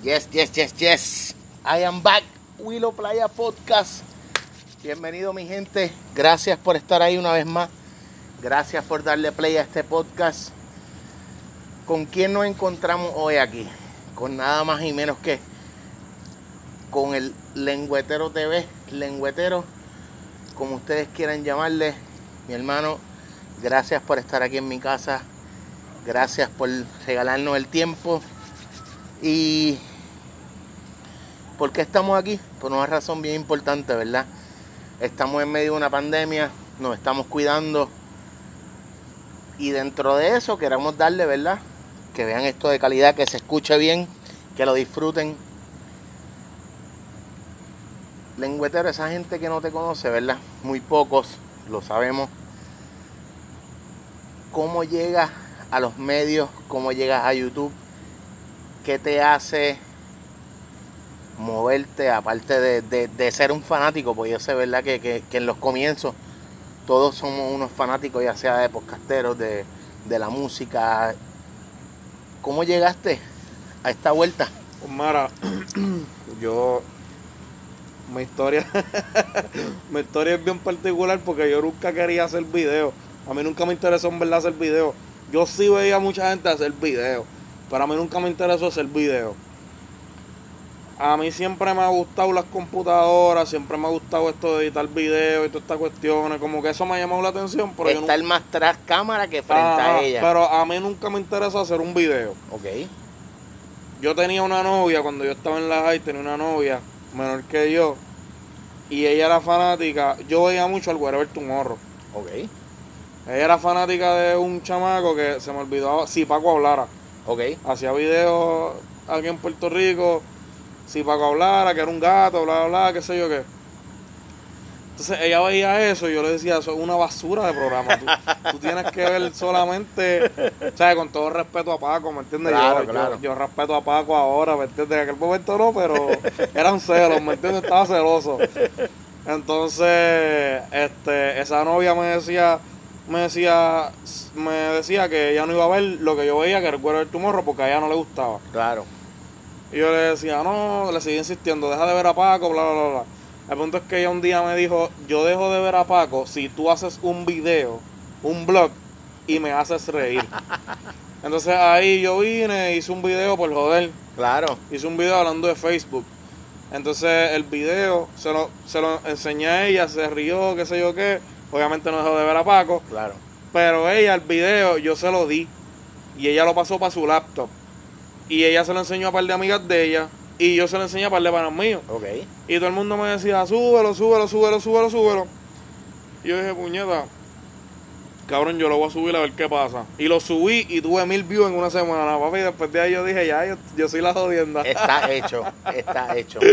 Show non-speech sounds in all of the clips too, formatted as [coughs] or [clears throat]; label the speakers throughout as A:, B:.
A: Yes, yes, yes, yes. I am back. Willow Playa Podcast. Bienvenido mi gente. Gracias por estar ahí una vez más. Gracias por darle play a este podcast. ¿Con quién nos encontramos hoy aquí? Con nada más y menos que con el Lengüetero TV, Lengüetero, como ustedes quieran llamarle. Mi hermano, gracias por estar aquí en mi casa. Gracias por regalarnos el tiempo. Y ¿por qué estamos aquí? Por una razón bien importante, ¿verdad? Estamos en medio de una pandemia, nos estamos cuidando. Y dentro de eso queremos darle, ¿verdad? Que vean esto de calidad, que se escuche bien, que lo disfruten. Lengüetero, esa gente que no te conoce, ¿verdad? Muy pocos, lo sabemos. ¿Cómo llegas a los medios? ¿Cómo llegas a YouTube? ¿Qué te hace moverte, aparte de, de- ser un fanático? Pues yo sé, ¿verdad? Que, que- en los comienzos todos somos unos fanáticos, ya sea de podcasteros, de, de la música. ¿Cómo llegaste a esta vuelta?
B: Pues mira, [clears throat] yo. Mi historia. [laughs] mi historia es bien particular porque yo nunca quería hacer video. A mí nunca me interesó en verdad hacer video. Yo sí veía a mucha gente hacer video. Pero a mí nunca me interesó hacer video. A mí siempre me ha gustado las computadoras, siempre me ha gustado esto de editar video y todas estas cuestiones. Como que eso me ha llamado la atención. Pero
A: Estar
B: nunca-
A: más tras cámara que frente
B: Ajá,
A: a ella.
B: Pero a mí nunca me interesó hacer un video.
A: Ok.
B: Yo tenía una novia cuando yo estaba en la high, tenía una novia menor que yo. Y ella era fanática. Yo veía mucho al Wherever Tomorrow.
A: Ok.
B: Ella era fanática de un chamaco que se me olvidaba. Si Paco hablara.
A: Ok.
B: Hacía videos aquí en Puerto Rico. Si Paco hablara, que era un gato, bla, bla, bla, qué sé yo qué. Entonces ella veía eso y yo le decía, eso es una basura de programa. Tú, tú tienes que ver solamente, ¿sabes? Con todo respeto a Paco, ¿me entiendes?
A: Claro,
B: yo, yo-
A: claro.
B: Yo, respeto a Paco ahora, ¿me entiendes? En aquel momento no, pero eran celos, ¿me entiendes? Estaba celoso. Entonces, este, esa novia me decía, me decía, me decía que ella no iba a ver lo que yo veía, que era el tumorro, porque a ella no le gustaba.
A: Claro.
B: Y yo le decía, no, le seguí insistiendo, deja de ver a Paco, bla, bla, bla, bla. El punto es que ella un día me dijo, yo dejo de ver a Paco si tú haces un video, un blog, y me haces reír. [laughs] Entonces ahí yo vine, hice un video por joder,
A: Claro.
B: hice un video hablando de Facebook. Entonces el video se lo, se lo enseñé a ella, se rió, qué sé yo qué. Obviamente no dejó de ver a Paco,
A: Claro.
B: pero ella el video yo se lo di y ella lo pasó para su laptop. Y ella se lo enseñó a un par de amigas de ella y yo se lo enseñé a un par de panas míos.
A: Ok.
B: Y todo el mundo me decía, súbelo, súbelo, súbelo, súbelo, súbelo. Y yo dije, puñeta, cabrón, yo lo voy a subir a ver qué pasa. Y lo subí y tuve mil views en una semana, papi. Y después de ahí yo dije, ya, yo, yo soy la jodienda.
A: Está hecho. Está hecho. [laughs]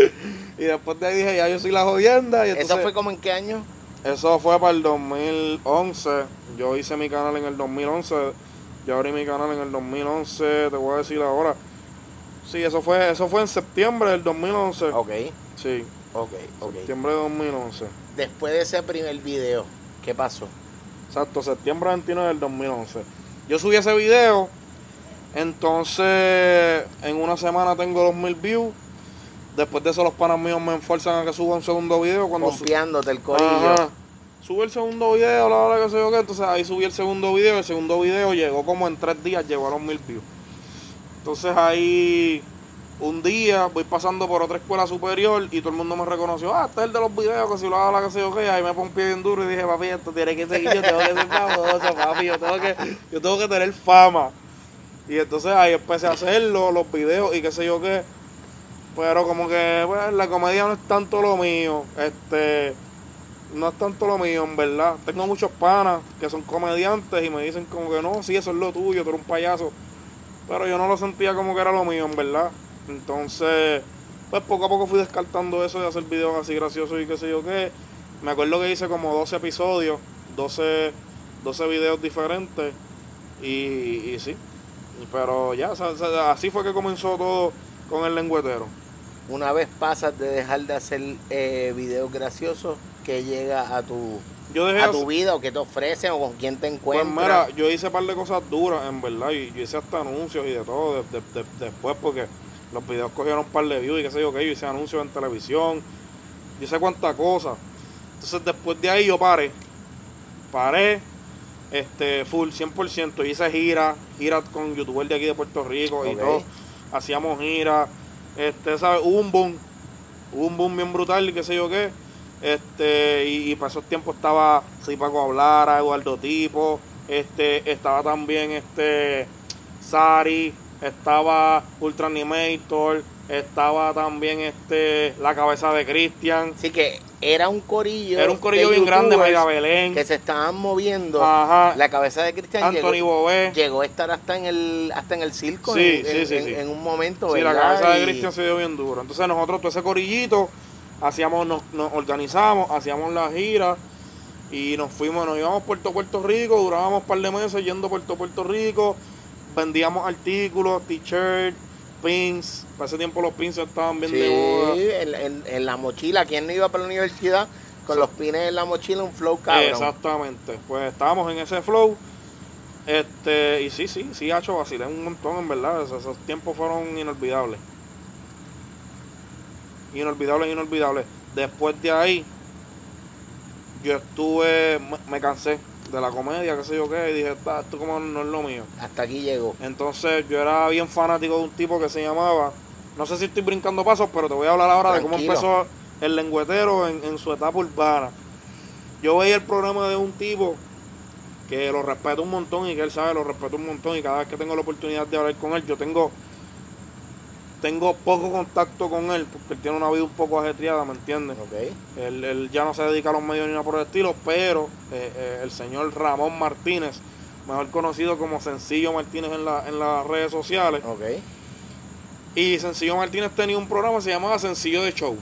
B: Y después de ahí dije, ya, yo soy la jodienda. Y
A: ¿Eso
B: entonces-
A: fue como en qué año?
B: Eso fue para el 2011. Yo hice mi canal en el 2011. Yo abrí mi canal en el 2011. Te voy a decir ahora. Sí, eso fue, eso fue en septiembre del 2011.
A: Ok.
B: Sí,
A: Ok. Ok.
B: septiembre de 2011.
A: Después de ese primer video, ¿qué pasó?
B: Exacto, septiembre 29 del 2011. Yo subí ese video. Entonces, en una semana tengo 2000 views. Después de eso, los panas míos me enforzan a que suba un segundo video. Cuando
A: Confiándote el corillo.
B: Ajá. Sube el segundo video, bla, bla, qué sé yo qué. Entonces ahí subí el segundo video. El segundo video llegó como en tres días, llegó a los mil views. Entonces ahí un día voy pasando por otra escuela superior y todo el mundo me reconoció. Ah, este es el de los videos, que si lo habla, que sé yo qué. Ahí me pongo un pie bien duro y dije, papi, esto tiene que seguir. Yo tengo que ser famoso, papi. Yo tengo que, yo tengo que tener fama. Y entonces ahí empecé a hacerlo, los videos y qué sé yo qué. Pero como que pues, la comedia no es tanto lo mío. Este no es tanto lo mío, en verdad. Tengo muchos panas que son comediantes y me dicen como que no, sí, eso es lo tuyo, tú eres un payaso. Pero yo no lo sentía como que era lo mío, en verdad. Entonces, pues poco a poco fui descartando eso de hacer videos así graciosos y qué sé yo qué. Me acuerdo que hice como 12 episodios, 12, 12 videos diferentes. Y, y sí, pero ya, así fue que comenzó todo con el lengüetero.
A: Una vez pasas de dejar de hacer eh, videos graciosos, que llega a tu,
B: Yo dejé
A: a
B: hacer-
A: tu vida o que te ofrecen o con quién te
B: Pues
A: encuentras.
B: mira, yo hice un par de cosas duras, en verdad, y yo hice hasta anuncios y de todo de- de- de- después, porque Los videos cogieron un par de views y qué sé yo qué, yo hice anuncios en televisión, yo sé cuánta cosa. Entonces después de ahí yo paré, paré, este, full, 100%, hice gira, gira con youtubers de aquí de Puerto Rico y todo, hacíamos gira, este, ¿sabes? Hubo un boom, hubo un boom bien brutal y qué sé yo qué, este, y, y para esos tiempos estaba sí, Paco Hablara, Eduardo Tipo, este, estaba también este Sari, estaba Ultra Animator, estaba también este la cabeza de Cristian,
A: Así que era un corillo.
B: era un corillo bien grande, Belén,
A: Que se estaban moviendo.
B: ajá,
A: La cabeza de Cristian
B: Anthony
A: llegó,
B: Bobé,
A: llegó a estar hasta en el hasta en el circo
B: Sí,
A: en,
B: sí,
A: en-
B: sí,
A: en- un momento,
B: Sí, la cabeza de
A: Y-
B: Cristian se dio bien duro. Entonces nosotros, todo ese corillito, hacíamos, nos, nos organizamos, hacíamos la gira y nos fuimos, nos íbamos a Puerto Puerto Rico, durábamos un par de meses yendo a Puerto Puerto Rico, vendíamos artículos, t-shirts, pins, para ese tiempo los pins estaban bien
A: Sí,
B: de moda.
A: en, en- en la mochila. ¿Quién no iba para la universidad con los pines en la mochila? Un flow cabrón.
B: Exactamente, pues estábamos en ese flow. Este, y sí, sí, sí, hecho vacilé un montón, en verdad. Esos, esos tiempos fueron inolvidables. Inolvidables, inolvidables. Después de ahí, yo estuve, me, me cansé de la comedia, qué sé yo qué, y dije, "Ah, esto como no es lo mío.
A: Hasta aquí llegó.
B: Entonces yo era bien fanático de un tipo que se llamaba, no sé si estoy brincando pasos, pero te voy a hablar ahora de cómo empezó el lengüetero en, en su etapa urbana. Yo veía el programa de un tipo que lo respeto un montón y que él sabe, lo respeto un montón y cada vez que tengo la oportunidad de hablar con él, yo tengo tengo poco contacto con él porque él tiene una vida un poco ajetreada, ¿me entiendes?
A: Ok.
B: Él, él ya no se dedica a los medios ni nada por el estilo, pero eh, eh, el señor Ramón Martínez, mejor conocido como Sencillo Martínez en, la, en las redes sociales,
A: Ok.
B: Y Sencillo Martínez tenía un programa que se llamaba Sencillo de Show.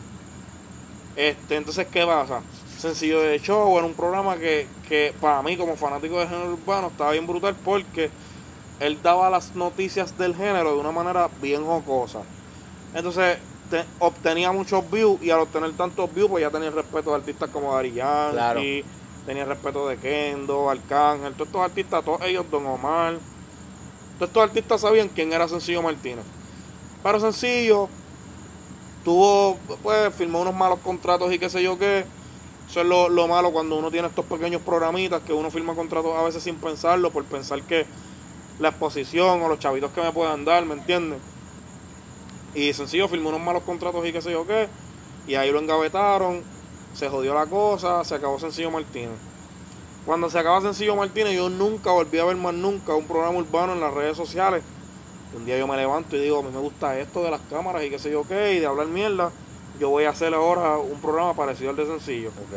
B: Este, entonces, ¿qué pasa? Sencillo de Show era un programa que, que para mí, como fanático de género urbano, estaba bien brutal porque él daba las noticias del género de una manera bien jocosa. Entonces, te- obtenía muchos views y al obtener tantos views, pues ya tenía el respeto de artistas como Dari Yankee,
A: Claro.
B: tenía el respeto de Kendo, Arcángel, todos estos artistas, todos ellos, Don Omar. Todos estos artistas sabían quién era Sencillo Martínez. Pero Sencillo tuvo, pues, firmó unos malos contratos y qué sé yo qué. Eso es lo, lo malo cuando uno tiene estos pequeños programitas que uno firma contratos a veces sin pensarlo, por pensar que la exposición o los chavitos que me puedan dar, ¿me entiendes? Y sencillo, firmó unos malos contratos y qué sé yo qué. Y ahí lo engavetaron, se jodió la cosa, se acabó Sencillo Martínez. Cuando se acaba Sencillo Martínez, yo nunca volví a ver más nunca un programa urbano en las redes sociales. Un día yo me levanto y digo, a mí me gusta esto de las cámaras y qué sé yo qué, y de hablar mierda. Yo voy a hacer ahora un programa parecido al de Sencillo.
A: Ok.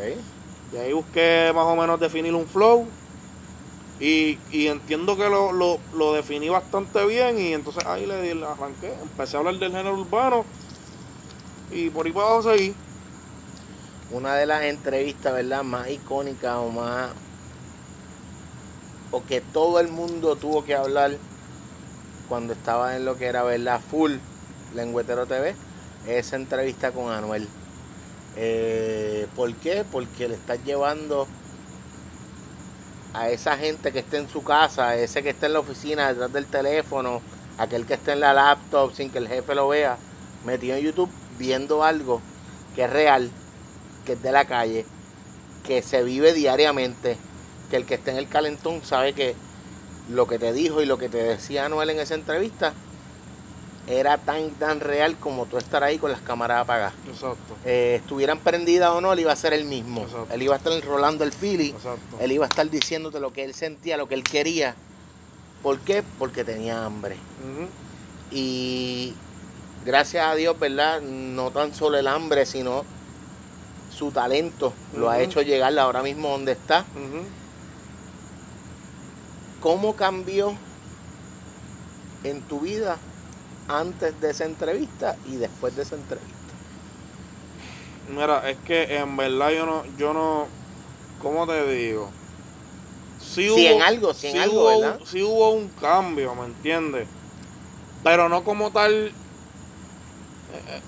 B: Y ahí busqué más o menos definir un flow. Y, y entiendo que lo, lo, lo definí bastante bien. Y entonces ahí le, le arranqué. Empecé a hablar del género urbano. Y por ahí para abajo seguí.
A: Una de las entrevistas, ¿verdad? Más icónicas o más. O que todo el mundo tuvo que hablar cuando estaba en lo que era, ¿verdad? Full Lengüetero TV. Esa entrevista con Anuel. Eh, ¿Por qué? Porque le estás llevando a esa gente que esté en su casa, a ese que está en la oficina detrás del teléfono, aquel que está en la laptop sin que el jefe lo vea, metido en YouTube viendo algo que es real, que es de la calle, que se vive diariamente, que el que está en el calentón sabe que lo que te dijo y lo que te decía Anuel en esa entrevista era tan tan real como tú estar ahí con las cámaras apagadas.
B: Exacto.
A: Eh, estuvieran prendidas o no, él iba a ser el mismo.
B: Exacto.
A: Él iba a estar enrolando el feeling,
B: Exacto.
A: él iba a estar diciéndote lo que él sentía, lo que él quería. ¿Por qué? Porque tenía hambre. Y gracias a Dios, ¿verdad? No tan solo el hambre, sino su talento lo ha hecho llegar ahora mismo donde está.
B: Ujú.
A: ¿Cómo cambió en tu vida antes de esa entrevista y después de esa entrevista?
B: Mira, es que en verdad yo no, yo no, ¿cómo te digo? Sí
A: Si en algo, si en algo,
B: hubo,
A: ¿verdad?
B: sí hubo un cambio, ¿me entiendes? Pero no como tal, eh, eh,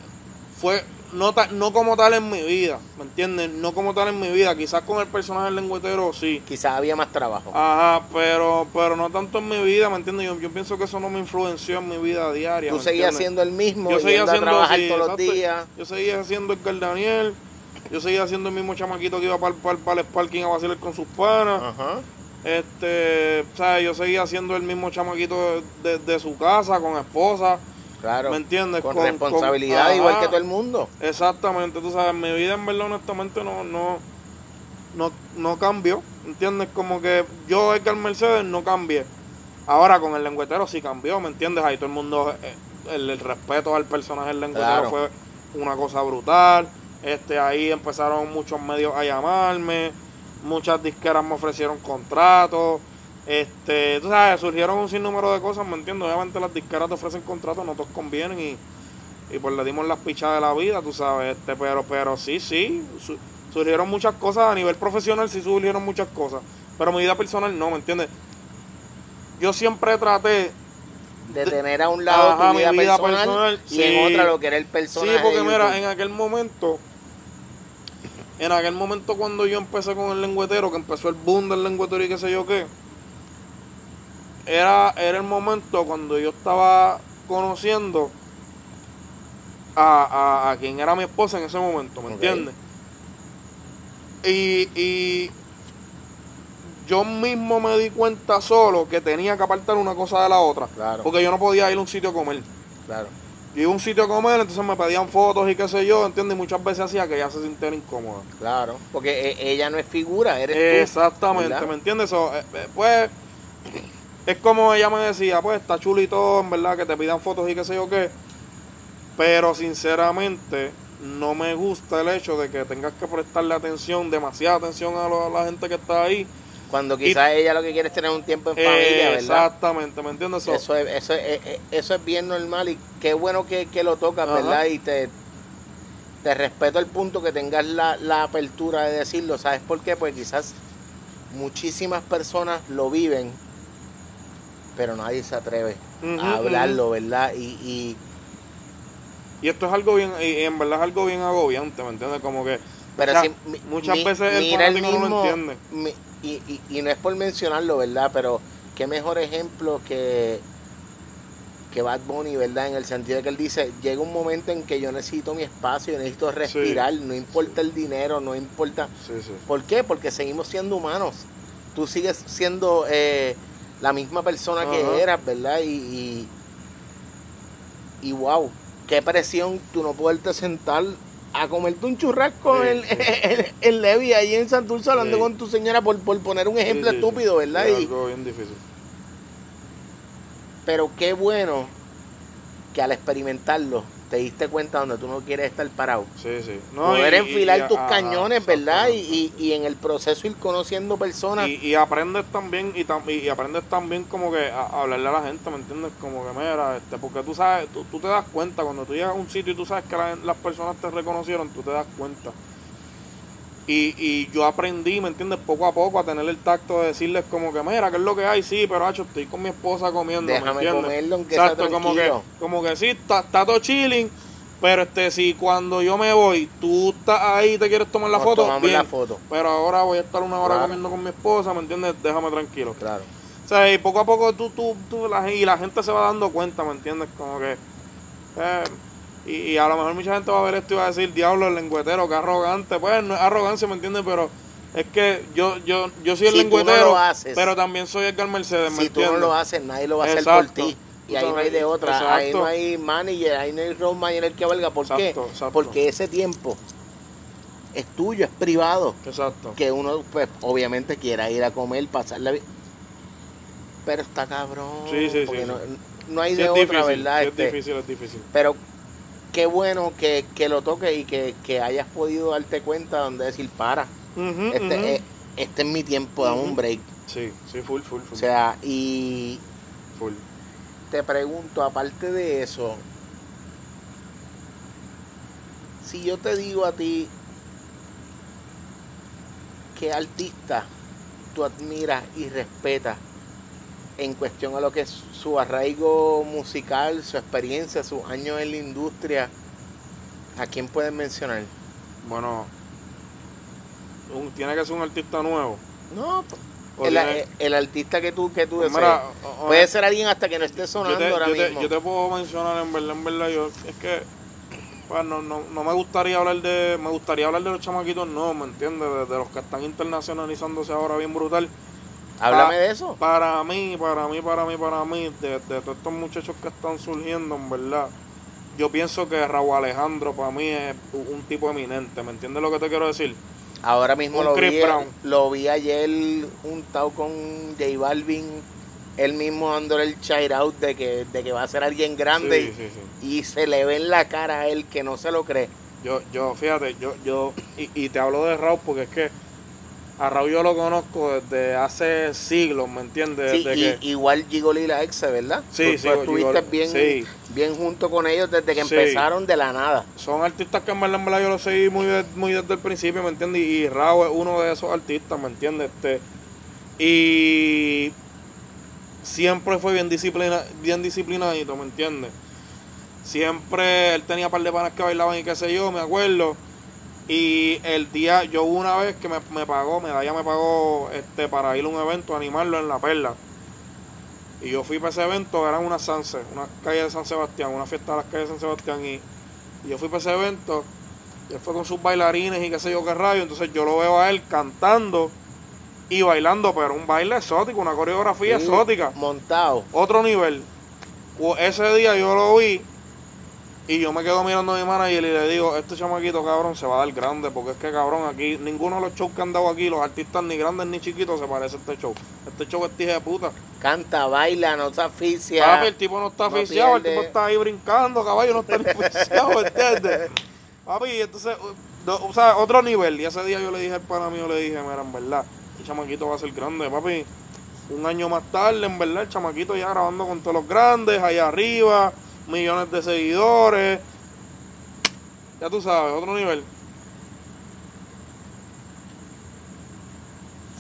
B: fue, no, no como tal en mi vida, ¿me entiendes? No como tal en mi vida. Quizás con el personaje del lengüetero sí.
A: Quizás había más trabajo.
B: Ajá, pero, pero no tanto en mi vida, ¿me entiendes? Yo, yo pienso que eso no me influenció en mi vida diaria.
A: Tú
B: ¿me
A: seguías siendo el mismo,
B: Yo seguía
A: yendo a
B: haciendo
A: trabajar
B: sí,
A: todos los días.
B: Yo seguía siendo el Daniel. Yo seguía siendo el mismo chamaquito que iba para, para, para el parking a vacilar con sus panas.
A: Ajá.
B: Este, o sea, yo seguía siendo el mismo chamaquito de, de su casa, con esposa.
A: Claro.
B: ¿Me entiendes?
A: Con,
B: Con-
A: responsabilidad,
B: con-
A: igual que todo el mundo.
B: Exactamente, tú sabes, mi vida en verdad honestamente no, no, no, no cambió, ¿entiendes? Como que yo, Edgar Mercedes, no cambié. Ahora con el lengüetero sí cambió, ¿me entiendes? Ahí todo el mundo, eh, el, el respeto al personaje del lengüetero
A: Claro.
B: fue una cosa brutal. Este, ahí empezaron muchos medios a llamarme, muchas disqueras me ofrecieron contratos. Este, tú sabes, surgieron un sinnúmero de cosas, ¿me entiendes? Obviamente las disqueras te ofrecen contratos, no todos convienen y, y pues le dimos las pichas de la vida, tú sabes, este, pero, pero sí, sí, su- surgieron muchas cosas, a nivel profesional sí surgieron muchas cosas, pero mi vida personal no, ¿me entiendes? Yo siempre traté,
A: De tener a un lado
B: Ajá,
A: tu vida,
B: mi vida
A: personal,
B: personal,
A: y
B: sí.
A: en otra lo que era el
B: sí,
A: personaje.
B: porque mira, en aquel momento, en aquel momento cuando yo empecé con el lengüetero, que empezó el boom del lengüetero y qué sé yo qué, era, era el momento cuando yo estaba conociendo a, a, a quien era mi esposa en ese momento, ¿me entiendes? Y, y yo mismo me di cuenta solo que tenía que apartar una cosa de la otra,
A: Claro,
B: porque yo no podía ir a un sitio a comer.
A: claro.
B: Yo iba a un sitio a comer, entonces me pedían fotos y qué sé yo, ¿entiendes? Y muchas veces hacía que ella se sintiera incómoda.
A: Claro, porque e- ella no es figura, eres.
B: Exactamente. ¿me entiendes? So, eh, eh, pues es como ella me decía, pues está chulito, en verdad, que te pidan fotos y qué sé yo qué. Pero sinceramente no me gusta el hecho de que tengas que prestarle atención, demasiada atención a, lo- a la gente que está ahí.
A: Cuando quizás ella lo que quiere es tener un tiempo en familia,
B: Eh,
A: ¿verdad?
B: exactamente, ¿me entiendes? So,
A: Eso es, eso, es, eh, eh, eso es bien normal y qué bueno que, que lo tocas,
B: Ajá.
A: ¿verdad? Y te, te respeto el punto que tengas la, la apertura de decirlo. ¿Sabes por qué? Pues quizás muchísimas personas lo viven, pero nadie se atreve a hablarlo, ¿verdad? Y, y
B: Y esto es algo bien, y en verdad es algo bien agobiante, ¿me entiendes? Como que
A: pero
B: Muchas-
A: si mi-
B: muchas
A: mi-
B: veces el
A: mira
B: fanático no lo entiende.
A: mi- y, y- y no es por mencionarlo, ¿verdad? Pero qué mejor ejemplo que, que Bad Bunny, ¿verdad? En el sentido de que él dice, llega un momento en que yo necesito mi espacio, yo necesito respirar, no importa el dinero, no importa...
B: Sí.
A: ¿Por qué? Porque seguimos siendo humanos. Tú sigues siendo eh, la misma persona
B: Ajá.
A: que eras, ¿verdad? Y, y, y wow, qué presión tú no poderte sentar a comerte un churrasco
B: Sí,
A: en,
B: sí. [laughs]
A: en, en Levi, ahí en Santurce, hablando
B: Sí.
A: con tu señora, por, por poner un ejemplo estúpido, ¿verdad?
B: Es algo bien difícil.
A: pero qué bueno que al experimentarlo te diste cuenta donde tú no quieres estar parado.
B: Sí, sí. No,
A: Poder
B: y-
A: enfilar
B: y-
A: tus
B: ajá,
A: cañones, ¿verdad? Y,
B: exactamente.
A: y, y en el proceso ir conociendo personas.
B: Y, y aprendes también y, tam- y aprendes también como que a, a hablarle a la gente, ¿me entiendes? Como que mira, este, porque tú sabes, tú, tú te das cuenta cuando tú llegas a un sitio y tú sabes que la- las personas te reconocieron, tú te das cuenta. Y, y yo aprendí, ¿me entiendes? Poco a poco a tener el tacto de decirles como que mira, ¿qué es lo que hay? Sí, pero hacho, estoy con mi esposa comiendo, ¿me
A: Déjame
B: entiendes?
A: comerlo aunque
B: Exacto, como que, como que sí, está, está todo chilling, pero este si cuando yo me voy, tú estás ahí y te quieres tomar la
A: Nos
B: foto, bien,
A: la foto.
B: pero ahora voy a estar una hora
A: Claro.
B: comiendo con mi esposa, ¿me entiendes? Déjame tranquilo.
A: Claro.
B: O sea, y poco a poco tú, tú, tú, la, y la gente se va dando cuenta, ¿me entiendes? Como que... eh, y, y a lo mejor mucha gente va a ver esto y va a decir, diablo, el lengüetero, que arrogante. Pues no es arrogancia, ¿me entiendes? Pero es que yo yo yo soy el
A: Si no
B: lengüetero,
A: lo haces,
B: pero también soy Edgar Mercedes, ¿me
A: Si tú no lo haces, nadie lo va a hacer
B: Exacto.
A: por ti. Y ahí no hay de otra. Ahí no hay manager, ahí no hay road manager que valga. ¿Por qué?
B: Exacto, exacto.
A: Porque ese tiempo es tuyo, es privado.
B: Exacto.
A: Que uno, pues, obviamente quiera ir a comer, pasarla bien. Pero está cabrón.
B: Sí, sí, sí,
A: porque
B: sí.
A: no, no hay de
B: es
A: otra,
B: difícil,
A: ¿verdad?
B: sí,
A: Este,
B: es difícil, es difícil.
A: Pero qué bueno que, que lo toques y que, que hayas podido darte cuenta donde decir, para, este, es, este es mi tiempo, dame un break.
B: Sí, sí, full, full, full.
A: O sea, y
B: full.
A: te pregunto, aparte de eso, si yo te digo a ti qué artista tú admiras y respetas en cuestión a lo que es su arraigo musical, su experiencia, sus años en la industria, ¿A quién puedes mencionar?
B: Bueno, un- tiene que ser un artista nuevo.
A: No, el,
B: tiene-
A: el artista que tú, que tú
B: Pues
A: desees.
B: mira, o- o-
A: Puede ser alguien hasta que no esté
B: yo
A: sonando
B: te,
A: ahora
B: yo te-
A: mismo.
B: yo te puedo mencionar en verdad, en verdad, yo, es que pues, no, no, no me gustaría hablar de, me gustaría hablar de los chamaquitos, no, ¿me entiendes? De, de los que están internacionalizándose ahora bien brutal.
A: Háblame de eso.
B: Para mí, para mí, para mí, para mí, de, de todos estos muchachos que están surgiendo, en verdad, yo pienso que Raúl Alejandro para mí es un tipo eminente, ¿me entiendes lo que te quiero decir?
A: Ahora mismo
B: un
A: lo
B: Chris
A: vi,
B: Brown.
A: lo vi ayer juntado con J Balvin, él mismo dándole el shout out de que, de que va a ser alguien grande
B: Sí, sí, sí.
A: y se le ve en la cara a él que no se lo cree.
B: Yo, yo, fíjate, yo, yo, y, y te hablo de Raúl porque es que a Raúl yo lo conozco desde hace siglos, ¿me entiendes?
A: Sí,
B: Desde
A: y-
B: que-
A: igual Gigol y la Exe, ¿verdad?
B: Sí,
A: Tú-
B: sí,
A: tú estuviste
B: Gigol-
A: bien,
B: sí.
A: bien junto con ellos desde que
B: Sí.
A: empezaron de la nada.
B: son artistas que en verdad, en verdad yo los seguí muy, muy desde el principio, ¿me entiendes? Y Raúl es uno de esos artistas, ¿me entiendes? Este, y siempre fue bien, disciplina, bien disciplinadito, ¿me entiendes? Siempre él tenía un par de panas que bailaban y qué sé yo, me acuerdo. Y el día, yo una vez que me, me pagó, Medalla me pagó este, para ir a un evento, animarlo en La Perla. Y yo fui para ese evento, eran unas Sanse, una calle de San Sebastián, una fiesta de las calles de San Sebastián. Y, y yo fui para ese evento, y él fue con sus bailarines y qué sé yo qué rayo. Entonces yo lo veo a él cantando y bailando, pero un baile exótico, una coreografía
A: Sí,
B: exótica
A: Montado.
B: otro nivel. O- Ese día yo lo vi y yo me quedo mirando a mi manager y le digo, este chamaquito cabrón se va a dar grande porque es que cabrón aquí, ninguno de los shows que han dado aquí, los artistas ni grandes ni chiquitos se parece a este show. Este show es tija de puta.
A: Canta, baila, no se asfixia.
B: Papi, el tipo no está
A: no
B: aficiado, el tipo está ahí brincando, caballo, no está ni aficiado, [laughs] ¿entiendes? Papi, entonces, o sea, otro nivel. Y ese día yo le dije al pana mío, le dije, mira, en verdad, el chamaquito va a ser grande, papi. Un año más tarde, en verdad, el chamaquito ya grabando con todos los grandes, allá arriba, millones de seguidores. Ya tú sabes, otro nivel.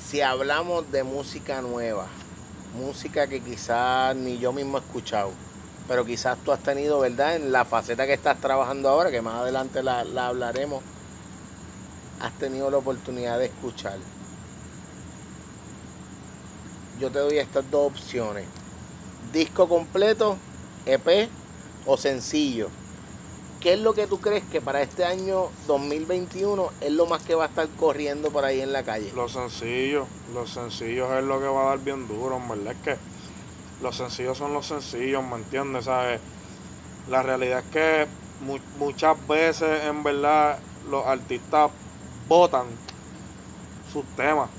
A: si hablamos de música nueva, música que quizás ni yo mismo he escuchado, pero quizás tú has tenido, ¿verdad? En la faceta que estás trabajando ahora, que más adelante la, la hablaremos, has tenido la oportunidad de escuchar. Yo te doy estas dos opciones. Disco completo, EP o sencillo. ¿Qué es lo que tú crees que para este año 2021 es lo más que va a estar corriendo por ahí en la calle?
B: Los sencillos, los sencillos es lo que va a dar bien duro, en verdad. Es que los sencillos son los sencillos, ¿me entiendes? ¿Sabes? La realidad es que mu- muchas veces, en verdad, los artistas botan sus temas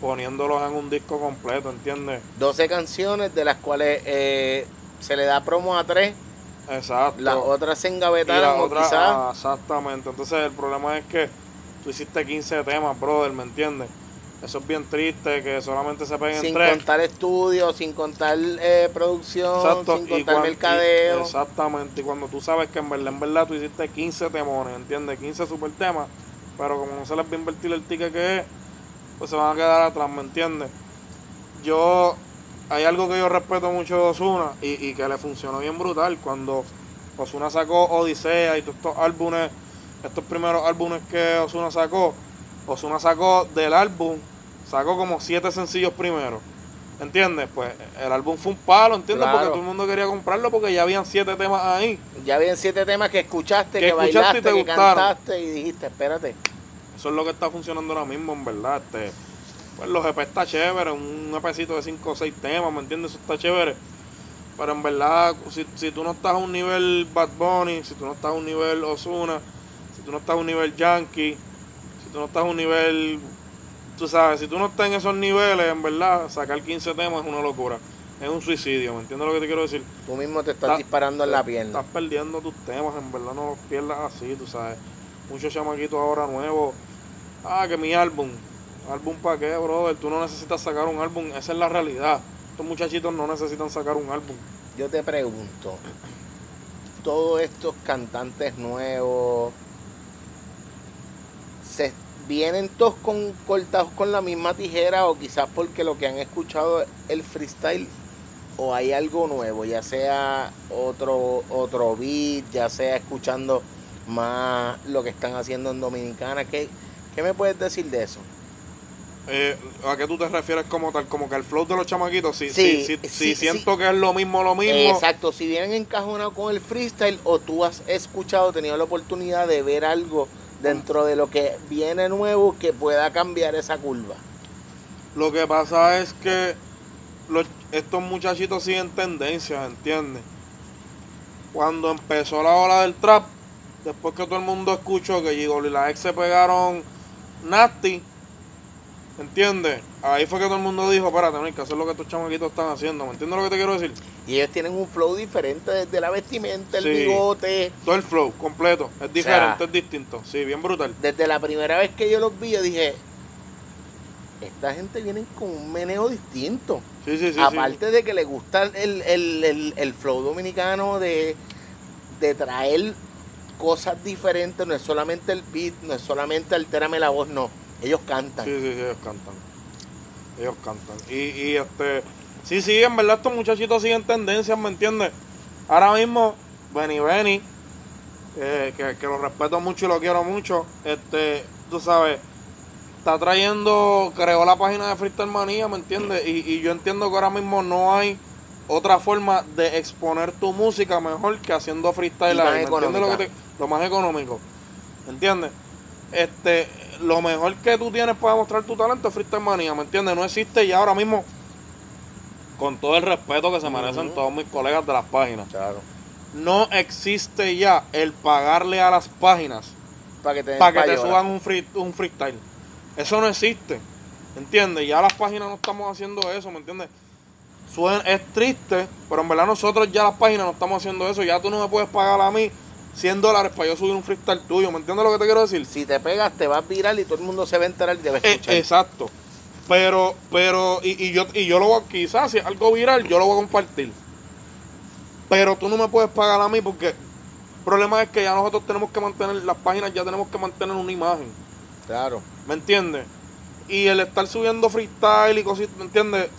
B: poniéndolos en un disco completo, ¿entiendes?
A: 12 canciones de las cuales eh, se le da promo a tres,
B: Exacto.
A: las otras se engavetaron
B: otra-
A: quizás
B: ah, exactamente. Entonces el problema es que tú hiciste 15 temas, brother, ¿me entiendes? Eso es bien triste, que solamente se peguen
A: sin
B: tres.
A: contar estudios, sin contar eh, producción,
B: Exacto,
A: sin contar
B: cuan-
A: mercadeo.
B: y- exactamente, y cuando tú sabes que en verdad, en verdad tú hiciste 15 temones, ¿entiendes? 15 super temas, pero como no se les va a invertir el ticket que es, pues se van a quedar atrás, ¿me entiendes? Yo, hay algo que yo respeto mucho de Osuna y, y que le funcionó bien brutal cuando Osuna sacó Odisea y todos estos álbumes, estos primeros álbumes que Osuna sacó, Osuna sacó del álbum, sacó como siete sencillos primero. ¿Entiendes? Pues el álbum fue un palo, ¿entiendes?
A: Claro.
B: Porque todo el mundo quería comprarlo porque ya habían siete temas ahí.
A: Ya habían siete temas que escuchaste,
B: Que
A: que,
B: escuchaste y
A: bailaste,
B: te
A: que
B: gustaron.
A: cantaste y dijiste, espérate.
B: Eso es lo que está funcionando ahora mismo, en verdad. Este, pues los EP está chévere, un EPcito de 5 o 6 temas, ¿me entiendes? Eso está chévere. Pero en verdad, si, si tú no estás a un nivel Bad Bunny, si tú no estás a un nivel Osuna, si tú no estás a un nivel Yankee, si tú no estás a un nivel, tú sabes, si tú no estás en esos niveles, en verdad, sacar 15 temas es una locura. Es un suicidio, ¿me entiendes lo que te quiero decir?
A: Tú mismo te estás
B: Está-
A: disparando en la pierna.
B: Estás perdiendo tus temas, en verdad no los pierdas así, tú sabes. Muchos chamaquitos ahora nuevos. Ah, que mi álbum. ¿Álbum para qué, brother? Tú no necesitas sacar un álbum, esa es la realidad. Estos muchachitos no necesitan sacar un álbum.
A: Yo te pregunto, todos estos cantantes nuevos, ¿se vienen todos con, cortados con la misma tijera o quizás porque lo que han escuchado es el freestyle o hay algo nuevo, ya sea otro, otro beat, ya sea escuchando más lo que están haciendo en Dominicana. ¿Qué, qué me puedes decir de eso?
B: Eh, ¿A qué tú te refieres como tal? Como que el flow de los chamaquitos, sí,
A: Sí,
B: sí, sí,
A: sí,
B: sí, siento
A: sí.
B: que es lo mismo, lo mismo.
A: Exacto, si vienen encajonados con el freestyle o tú has escuchado, tenido la oportunidad de ver algo dentro de lo que viene nuevo que pueda cambiar esa curva.
B: Lo que pasa es que los- estos muchachitos siguen tendencias, ¿entiendes? Cuando empezó la ola del trap, después que todo el mundo escuchó que Gigolo y la ex se pegaron nasty, ¿entiendes? Ahí fue que todo el mundo dijo, espérate, no hay que hacer lo que estos chamaquitos están haciendo, ¿me entiendes lo que te quiero decir?
A: Y ellos tienen un flow diferente desde la vestimenta, el
B: Sí.
A: bigote.
B: Todo el flow completo, es diferente, es distinto, sí, bien brutal.
A: Desde la primera vez que yo los vi, yo dije, esta gente viene con un meneo distinto.
B: Sí, sí, sí. sí.
A: Aparte de que le gusta el, el- el- el flow dominicano de, de traer cosas diferentes, no es solamente el beat, no es solamente altérame la voz, no. Ellos cantan.
B: Sí, sí, sí, ellos cantan. Ellos cantan. Y, y este, sí, sí, en verdad estos muchachitos siguen tendencias, ¿me entiendes? Ahora mismo, Benny Benny, eh, que, que lo respeto mucho y lo quiero mucho, este, tú sabes, está trayendo, creó la página de Freestyle Manía, ¿me entiendes? Y, y yo entiendo que ahora mismo no hay otra forma de exponer tu música mejor que haciendo freestyle
A: Y más
B: ¿me entiendes lo, que te- lo más económico? ¿Entiendes? Este, lo mejor que tú tienes para mostrar tu talento es freestyle manía, ¿me entiendes? No existe ya ahora mismo, con todo el respeto que se merecen todos mis colegas de las páginas,
A: Claro.
B: no existe ya el pagarle a las páginas
A: Para que te, den
B: para que te
A: payola.
B: suban un, free, un freestyle. Eso no existe. ¿Entiendes? Ya las páginas no estamos haciendo eso, ¿me entiendes? Suen- es triste, pero en verdad nosotros ya las páginas no estamos haciendo eso. Ya tú no me puedes pagar a mí 100 dólares para yo subir un freestyle tuyo. ¿Me entiendes lo que te quiero decir?
A: Si te pegas, te vas viral y todo el mundo se va a enterar y te va a
B: Eh, exacto. Pero, pero, y, y yo, y yo lo voy, a- quizás si es algo viral, yo lo voy a compartir. Pero tú no me puedes pagar a mí porque el problema es que ya nosotros tenemos que mantener, las páginas ya tenemos que mantener una imagen.
A: Claro.
B: ¿Me entiendes? Y el estar subiendo freestyle y cositas, ¿me entiendes?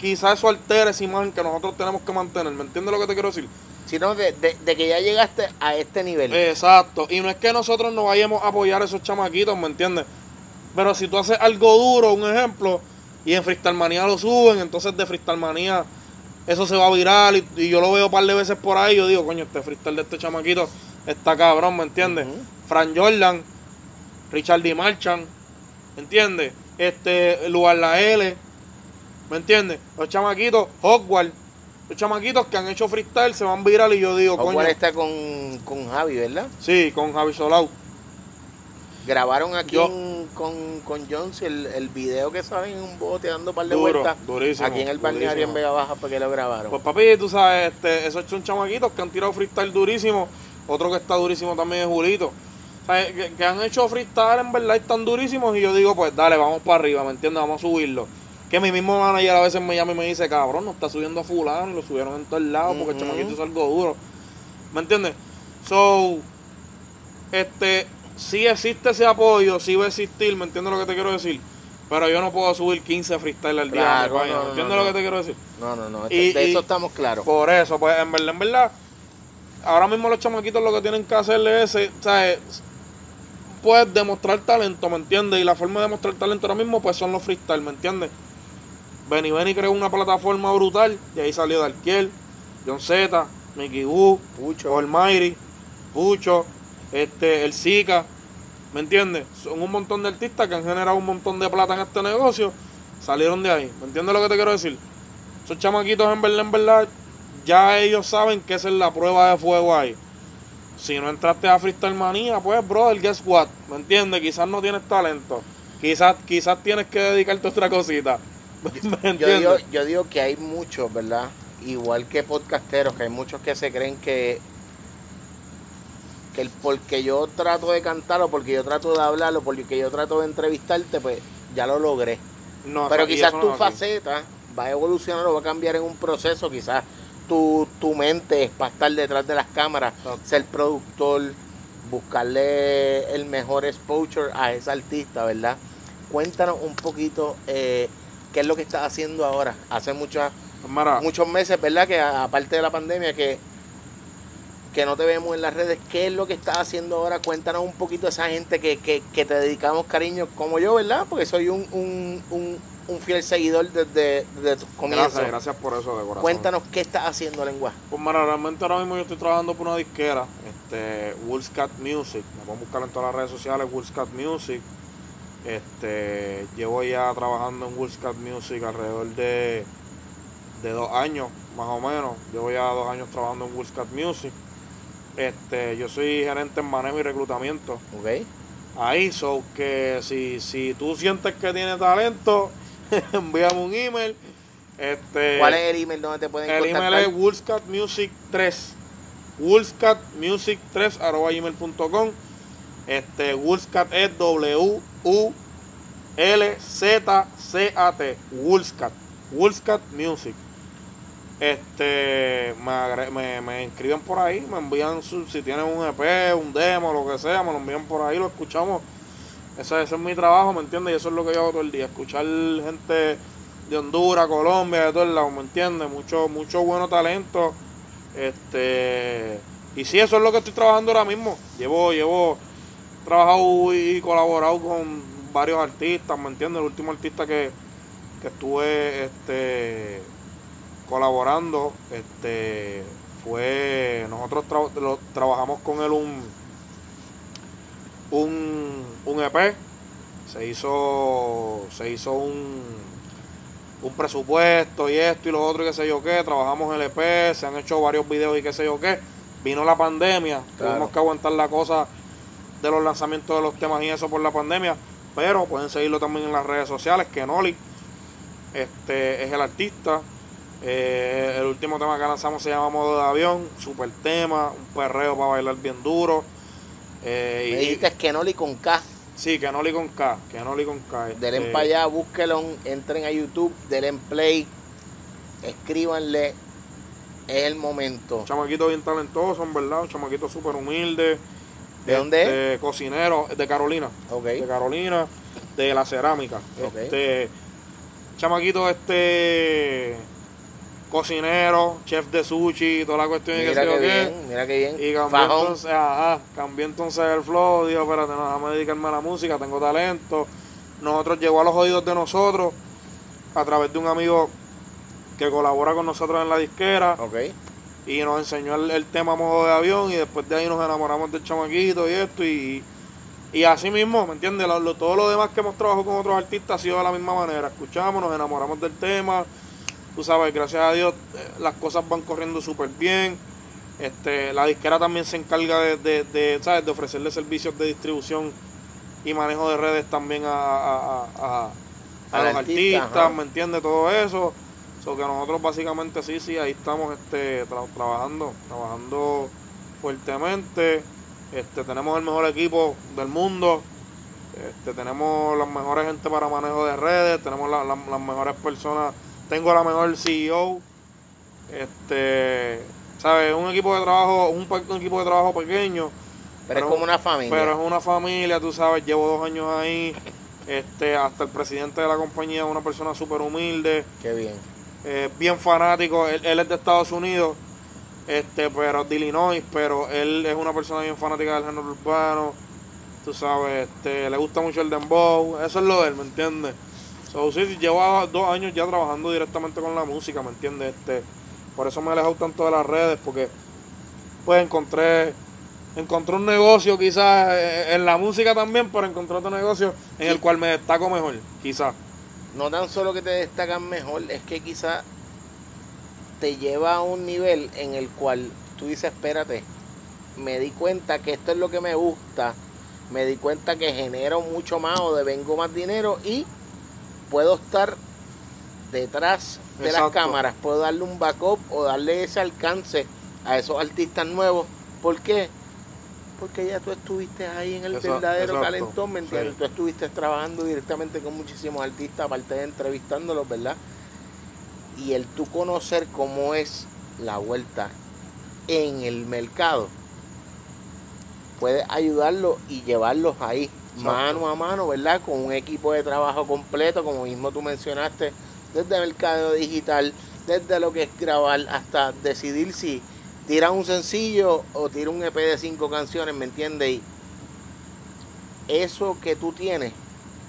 B: Quizás eso altera esa imagen que nosotros tenemos que mantener. ¿Me entiendes lo que te quiero decir?
A: Sino de, de, de que ya llegaste a este nivel.
B: Exacto. Y no es que nosotros no vayamos a apoyar a esos chamaquitos, ¿me entiendes? Pero si tú haces algo duro, un ejemplo, y en Freestyle Manía lo suben, entonces de Freestyle Manía eso se va a virar y, y yo lo veo un par de veces por ahí, yo digo, coño, este freestyle de este chamaquito está cabrón, ¿me entiendes?
A: Ujú.
B: Fran Jordan, Richard D. Marchand, ¿me entiendes? Este, Lugar La L, ¿me entiendes? Los chamaquitos, Hogwarts, los chamaquitos que han hecho freestyle se van viral y yo digo, coño,
A: Hogwarts está con, con Javi, ¿verdad?
B: sí, con Javi Solau.
A: Grabaron aquí
B: Yo-
A: en- con, con Jones el, el video que saben en un bote dando un par de
B: Duro,
A: vueltas.
B: durísimo.
A: Aquí en el balneario en Vega Baja porque lo grabaron.
B: Pues papi, tú sabes, este, esos son chamaquitos que han tirado freestyle durísimo. Otro que está durísimo también es Julito. Que, que han hecho freestyle en verdad están durísimos. Y yo digo, pues dale, vamos para arriba, ¿me entiendes? Vamos a subirlo. Que mi mismo manager a veces me llama y me dice, cabrón, no está subiendo a fulano, lo subieron en todos lados porque el
A: Ujú.
B: chamaquito es algo duro. ¿Me entiendes? So, este, sí existe ese apoyo, sí va a existir, ¿me entiendes lo que te quiero decir? Pero yo no puedo subir 15 freestyle al día.
A: Claro, no,
B: ¿me
A: no,
B: entiendes
A: no,
B: lo que te quiero decir?
A: No, no, no.
B: Y-
A: de eso estamos claros.
B: Por eso, pues en verdad, en verdad, ahora mismo los chamaquitos lo que tienen que hacerle es, eh, ¿sabes? Pues demostrar talento, ¿me entiendes? Y la forma de demostrar talento ahora mismo, pues son los freestyle, ¿me entiendes? Benny Benny creó una plataforma brutal, y ahí salió Darkiel, John Z, Mickey Wu,
A: Pucho.
B: Almighty, Pucho, este, el Zika, ¿me entiendes? Son un montón de artistas que han generado un montón de plata en este negocio, salieron de ahí, ¿me entiendes lo que te quiero decir? Esos chamaquitos en verdad, en verdad, ya ellos saben que esa es la prueba de fuego ahí. Si no entraste a Freestyle Manía, pues brother, guess what? ¿Me entiendes? Quizás no tienes talento. Quizás, quizás tienes que dedicarte a otra cosita. ¿Me [laughs]
A: Yo digo, yo digo que hay muchos, ¿verdad? Igual que podcasteros, que hay muchos que se creen que, que el porque yo trato de cantar o porque yo trato de hablar o porque yo trato de entrevistarte, pues ya lo logré.
B: No,
A: Pero quizás
B: no
A: tu faceta va a evolucionar o va a cambiar en un proceso. Quizás tu, tu mente es para estar detrás de las cámaras, ser productor, buscarle el mejor exposure a ese artista, ¿verdad? Cuéntanos un poquito eh, qué es lo que estás haciendo ahora. Hace muchas,
B: Pues
A: muchos meses, ¿verdad? Que aparte de la pandemia, que que no te vemos en las redes, ¿qué es lo que estás haciendo ahora? Cuéntanos un poquito a esa gente que, que, que te dedicamos cariño como yo, ¿verdad? Porque soy un, un, un, un fiel seguidor desde, desde tus comienzos.
B: Gracias, gracias por eso de corazón.
A: Cuéntanos qué estás haciendo, lengua.
B: Pues mira, realmente ahora mismo yo estoy trabajando por una disquera, este, Woolscat Music. Me pueden buscar en todas las redes sociales, Woolscat Music. Este, llevo ya trabajando en Woolscat Music alrededor de, de dos años, más o menos. Llevo ya dos años trabajando en Woolscat Music. Este, yo soy gerente en manejo y reclutamiento.
A: ¿Ok?
B: Ahí, so que si, si tú sientes que tienes talento, [laughs] envíame un email. Este,
A: ¿Cuál es el email donde te pueden
B: el
A: contactar?
B: email es woolscatmusic3. woolscatmusic3 arroba gmail.com. Este, Woolscat es W U L Z C A T. Woolscat. Woolscat Music. Este, me, me, me inscriben por ahí, me envían si tienen un EP, un demo, lo que sea, me lo envían por ahí, lo escuchamos. Ese, ese es mi trabajo, ¿me entiendes? Y eso es lo que yo hago todo el día, escuchar gente de Honduras, Colombia, de todos lados, ¿me entiendes? Mucho, mucho bueno talento. Este, y sí, eso es lo que estoy trabajando ahora mismo. Llevo, llevo trabajado y colaborado con varios artistas, ¿me entiendes? El último artista que, que estuve este, colaborando este, fue. Nosotros tra- lo- trabajamos con él un, un, un EP. Se hizo, se hizo un, un presupuesto y esto y lo otro y qué sé yo qué. Trabajamos el EP, se han hecho varios videos y qué sé yo qué. Vino la pandemia,
A: Claro.
B: tuvimos que aguantar la cosa de los lanzamientos de los temas y eso por la pandemia. Pero pueden seguirlo también en las redes sociales, que Noli este, es el artista. Eh, el último tema que lanzamos se llama Modo de Avión, super tema, un perreo para bailar bien duro. Eh,
A: Me
B: y-
A: dijiste Kenoli con K.
B: Sí, Kenoli con K, Kenoli con K.
A: Denle
B: este,
A: para allá, búsquelo, entren a YouTube, denle en play, escríbanle. Es el momento.
B: Chamaquito bien talentoso, en verdad, un chamaquito súper humilde.
A: ¿De dónde es?
B: este, Cocinero, de Carolina.
A: Ok.
B: De Carolina, de la cerámica.
A: Ok.
B: Este, chamaquito, este, cocinero, chef de sushi, toda la cuestión
A: Mira que
B: yo qué.
A: bien, mira que bien.
B: Y cambié
A: Fajón.
B: entonces, ajá, cambié entonces el flow, dijo, espérate, no, déjame dedicarme a la música, tengo talento. Nosotros llegó a los oídos de nosotros a través de un amigo que colabora con nosotros en la disquera
A: Ok.
B: Y nos enseñó el, el tema modo de avión y después de ahí nos enamoramos del chamaquito y esto y, y así mismo, ¿me entiendes? Lo- lo- todo lo demás que hemos trabajado con otros artistas ha sido de la misma manera. Escuchamos, nos enamoramos del tema, tú sabes, gracias a Dios eh, las cosas van corriendo súper bien. Este, la disquera también se encarga de, de, de, ¿sabes? de ofrecerle servicios de distribución y manejo de redes también a, a, a- los
A: artista,
B: artistas,
A: ajá.
B: ¿me entiendes? Todo eso. So que nosotros básicamente sí, sí, ahí estamos este, tra- trabajando, trabajando fuertemente. Este, tenemos el mejor equipo del mundo. Este, tenemos las mejores gente para manejo de redes, tenemos la- la- las mejores personas. Tengo la mejor CEO. Este, ¿sabes? Un equipo de trabajo, un, un equipo de trabajo pequeño,
A: Pero,
B: Pero-
A: es como una familia.
B: pero es una familia, tú sabes, llevo dos años ahí. Este, hasta el presidente de la compañía, una persona súper humilde,
A: Qué bien.
B: Eh, bien fanático. Él, él es de Estados Unidos, este, pero de Illinois, pero él es una persona bien fanática del género urbano. Tú sabes, este, le gusta mucho el dembow. Eso es lo de él, ¿me entiendes? So, sí, llevo dos años ya trabajando directamente con la música, ¿me entiendes? Este, por eso me he alejado tanto de las redes, porque pues encontré encontré un negocio quizás eh, en la música también, pero encontré otro negocio en el cual me destaco mejor, quizás.
A: No tan solo que te destacan mejor, es que quizá te lleva a un nivel en el cual tú dices, espérate, me di cuenta que esto es lo que me gusta, me di cuenta que genero mucho más o devengo más dinero y puedo estar detrás de las cámaras, puedo darle un backup o darle ese alcance a esos artistas nuevos. ¿Por qué? Porque ya tú estuviste ahí en el verdadero
B: exacto,
A: calentón, ¿me entiendes?
B: sí.
A: Tú estuviste trabajando directamente con muchísimos artistas, aparte de entrevistándolos, ¿verdad? Y el tú conocer cómo es la vuelta en el mercado, puede ayudarlos y llevarlos ahí,
B: Exacto.
A: mano a mano, ¿verdad? Con un equipo de trabajo completo, como mismo tú mencionaste, desde mercado digital, desde lo que es grabar, hasta decidir si tira un sencillo o tira un EP de cinco canciones, ¿me entiendes? Y eso que tú tienes,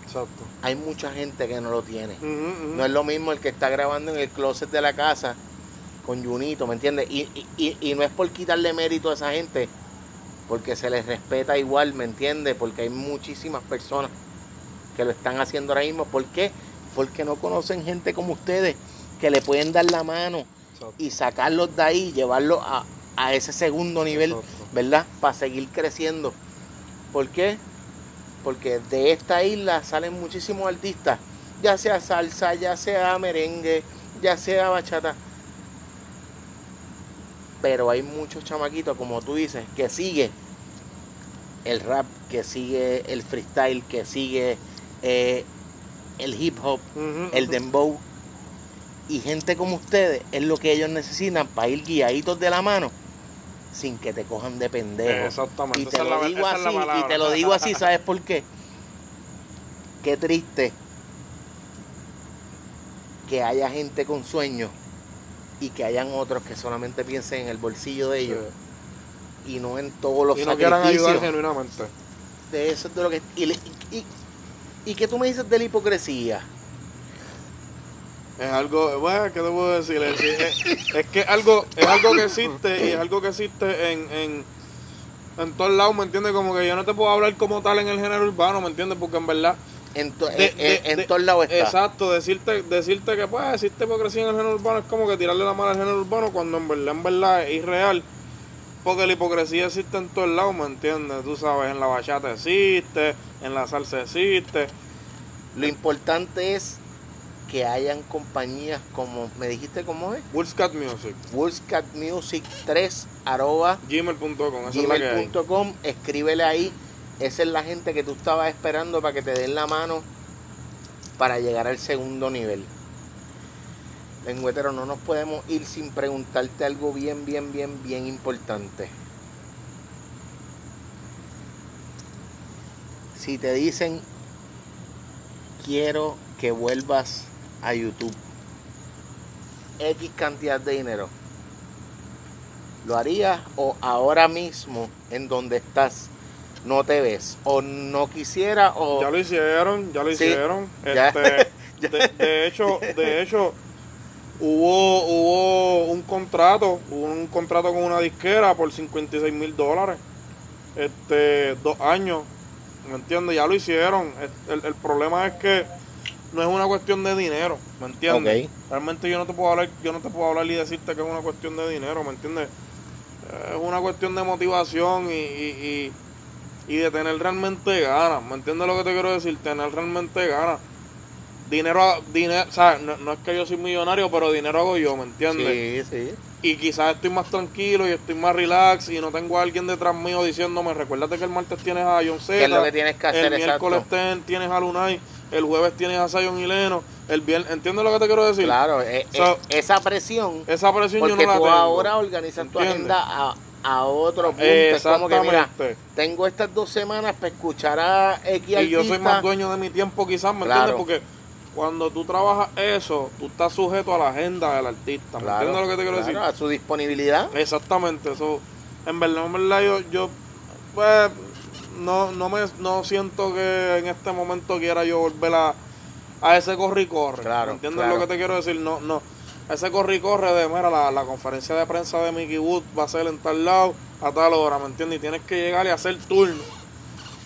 B: Exacto.
A: hay mucha gente que no lo tiene. No es lo mismo el que está grabando en el closet de la casa con Junito, ¿me entiendes? Y, y- y- y no es por quitarle mérito a esa gente, porque se les respeta igual, ¿me entiendes? Porque hay muchísimas personas que lo están haciendo ahora mismo. ¿Por qué? Porque no conocen gente como ustedes que le pueden dar la mano
B: Exacto.
A: y sacarlos de ahí, llevarlos a, a ese segundo nivel,
B: Exacto.
A: ¿verdad? Para seguir creciendo. ¿Por qué? Porque de esta isla salen muchísimos artistas, ya sea salsa, ya sea merengue, ya sea bachata. Pero hay muchos chamaquitos, como tú dices, que sigue el rap, que sigue el freestyle, que sigue eh, el hip hop, el dembow. Y gente como ustedes es lo que ellos necesitan para ir guiaditos de la mano sin que te cojan de pendejo.
B: Exactamente.
A: Y te
B: esa
A: lo
B: la-
A: digo así, y te lo digo así, [laughs] ¿sabes por qué? Qué triste que haya gente con sueños y que hayan otros que solamente piensen en el bolsillo de ellos y no en todos los
B: y no quieran ayudar
A: sacrificios.
B: genuinamente.
A: de eso es de lo que y, y que tú me dices de la hipocresía.
B: Es algo, bueno, ¿qué te puedo decir? Es, es- es que algo, es algo que existe y es algo que existe en, en, en todos lados, ¿me entiendes? Como que yo no te puedo hablar como tal en el género urbano, ¿me entiendes? Porque en verdad,
A: En, to-
B: De-
A: en- en- en todos lados está.
B: exacto, decirte, decirte que pues existe hipocresía en el género urbano es como que tirarle la mano al género urbano cuando en verdad, en verdad es irreal. Porque la hipocresía existe en todos lados, ¿me entiendes? Tú sabes, en la bachata existe, en la salsa existe.
A: Lo importante es que hayan compañías como, me dijiste cómo es,
B: Bullscat Music,
A: Wolfcat Music 3 arroba
B: gmail.com,
A: gmail.com, escríbele ahí, esa es la gente que tú estabas esperando para que te den la mano para llegar al segundo nivel. Lengüetero, no nos podemos ir sin preguntarte algo bien, bien, bien, bien importante. Si te dicen, quiero que vuelvas a YouTube, X cantidad de dinero, ¿lo harías o ahora mismo en donde estás no te ves? ¿O no quisiera o...
B: Ya lo hicieron, ya lo
A: Sí,
B: hicieron.
A: ya.
B: Este, [laughs] de, de hecho, de hecho, hubo, hubo un contrato, hubo un contrato con una disquera por 56 mil dólares. Este, dos años, ¿me entiendes? Ya lo hicieron. El, el problema es que no es una cuestión de dinero, ¿me entiendes? Realmente yo no te puedo hablar, yo no te puedo hablar y decirte que es una cuestión de dinero, ¿me entiendes? Es una cuestión de motivación y, y, y, y de tener realmente ganas, ¿me entiendes lo que te quiero decir? Tener realmente ganas. Dinero, dinero, o sea, no, no es que yo soy millonario, pero dinero hago yo, ¿me entiendes?
A: Sí, sí.
B: Y quizás estoy más tranquilo y estoy más relax y no tengo a alguien detrás mío diciéndome, recuérdate que el martes tienes a John
A: ¿Qué es lo que tienes que hacer?
B: el miércoles ten- tienes a Lunay, el jueves tienes a Zion y Leno, el viernes, ¿entiendes lo que te quiero decir?
A: Claro, eh,
B: So-
A: eh, esa presión,
B: Esa presión yo
A: porque
B: no la
A: tú
B: tengo.
A: ahora organizas tu agenda a, a otro punto. Es como que, mira, tengo estas dos semanas para escuchar a X
B: Y yo soy más dueño de mi tiempo quizás, ¿me
A: Claro.
B: entiendes? Porque cuando tú trabajas eso, tú estás sujeto a la agenda del artista, ¿me
A: Claro,
B: entiendes lo que te quiero
A: claro,
B: decir?
A: A su disponibilidad.
B: Exactamente, eso, en verdad, en verdad yo, yo pues, no, no me, no siento que en este momento quiera yo volver a, a ese corre y corre,
A: Claro,
B: ¿me entiendes
A: claro.
B: lo que te quiero decir? No, no, ese corre y corre de, mira, la, la conferencia de prensa de Mickey Wood va a ser en tal lado, a tal hora, ¿me entiendes? Y tienes que llegar y hacer turno.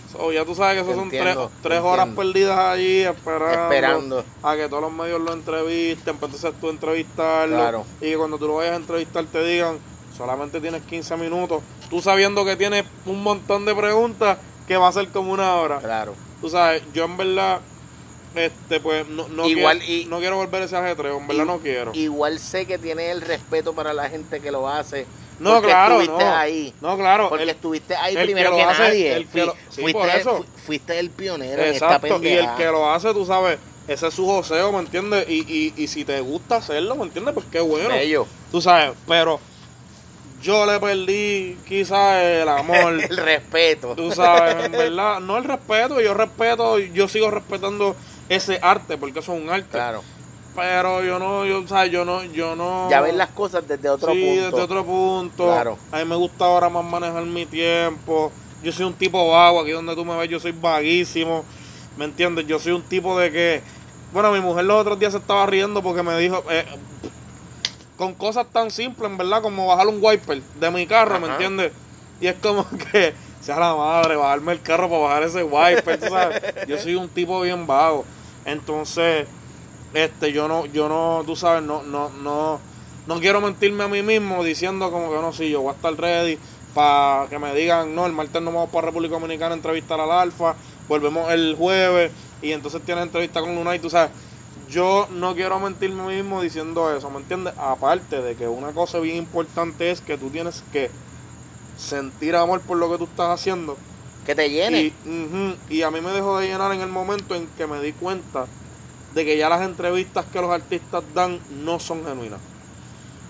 B: So, ya tú sabes que eso son tres, tres horas perdidas allí esperando,
A: Esperando.
B: a que todos los medios lo entrevisten, entonces tú entrevistarlo
A: Claro.
B: y que cuando tú lo vayas a entrevistar te digan solamente tienes 15 minutos, tú sabiendo que tienes un montón de preguntas que va a ser como una hora.
A: Claro.
B: Tú sabes, yo en verdad, este pues no, no,
A: Igual
B: quiero,
A: y-
B: no quiero volver ese ajetreo, en verdad
A: Y-
B: no quiero.
A: Igual sé que tienes el respeto para la gente que lo hace.
B: no,
A: porque
B: claro,
A: estuviste
B: no.
A: ahí.
B: No, claro.
A: Porque
B: el-
A: estuviste ahí
B: el
A: primero
B: que
A: que,
B: hace,
A: nadie.
B: el que
A: Fui-
B: lo- sí,
A: fuiste,
B: por eso.
A: fu- fuiste el pionero en esta
B: Exacto, y el
A: pendeja.
B: que lo hace, tú sabes, ese es su joseo, ¿me entiendes? Y, y, y si te gusta hacerlo, ¿me entiendes? Pues qué bueno.
A: Bello.
B: Tú sabes, pero yo le perdí quizás el amor. [laughs]
A: El respeto.
B: Tú sabes, en verdad, no el respeto, yo respeto, yo sigo respetando ese arte, porque eso es un arte.
A: Claro.
B: pero yo no, yo, o sea, yo no, yo no.
A: Ya ves las cosas desde otro
B: sí,
A: punto.
B: desde otro punto.
A: Claro.
B: A mí me gusta ahora más manejar mi tiempo. Yo soy un tipo vago, aquí donde tú me ves, yo soy vaguísimo. ¿Me entiendes? Yo soy un tipo de que. Bueno, mi mujer los otros días se estaba riendo porque me dijo. eh, con cosas tan simples, en verdad, como bajar un wiper de mi carro, ¿me entiendes? Y es como [laughs] que, sea la madre, bajarme el carro para bajar ese wiper, tú sabes. Yo soy un tipo bien vago. Entonces, este, yo no, yo no, tú sabes, no, no, no, no quiero mentirme a mí mismo diciendo como que no, sí, yo voy a estar ready para que me digan, no, el martes no vamos para República Dominicana a entrevistar al Alfa, volvemos el jueves y entonces tienes entrevista con Lunay, tú sabes. Yo no quiero mentirme mismo diciendo eso, ¿me entiendes? Aparte de que una cosa bien importante es que tú tienes que sentir amor por lo que tú estás haciendo.
A: Que te llene.
B: Y, a mí me dejó de llenar en el momento en que me di cuenta de que ya las entrevistas que los artistas dan no son genuinas.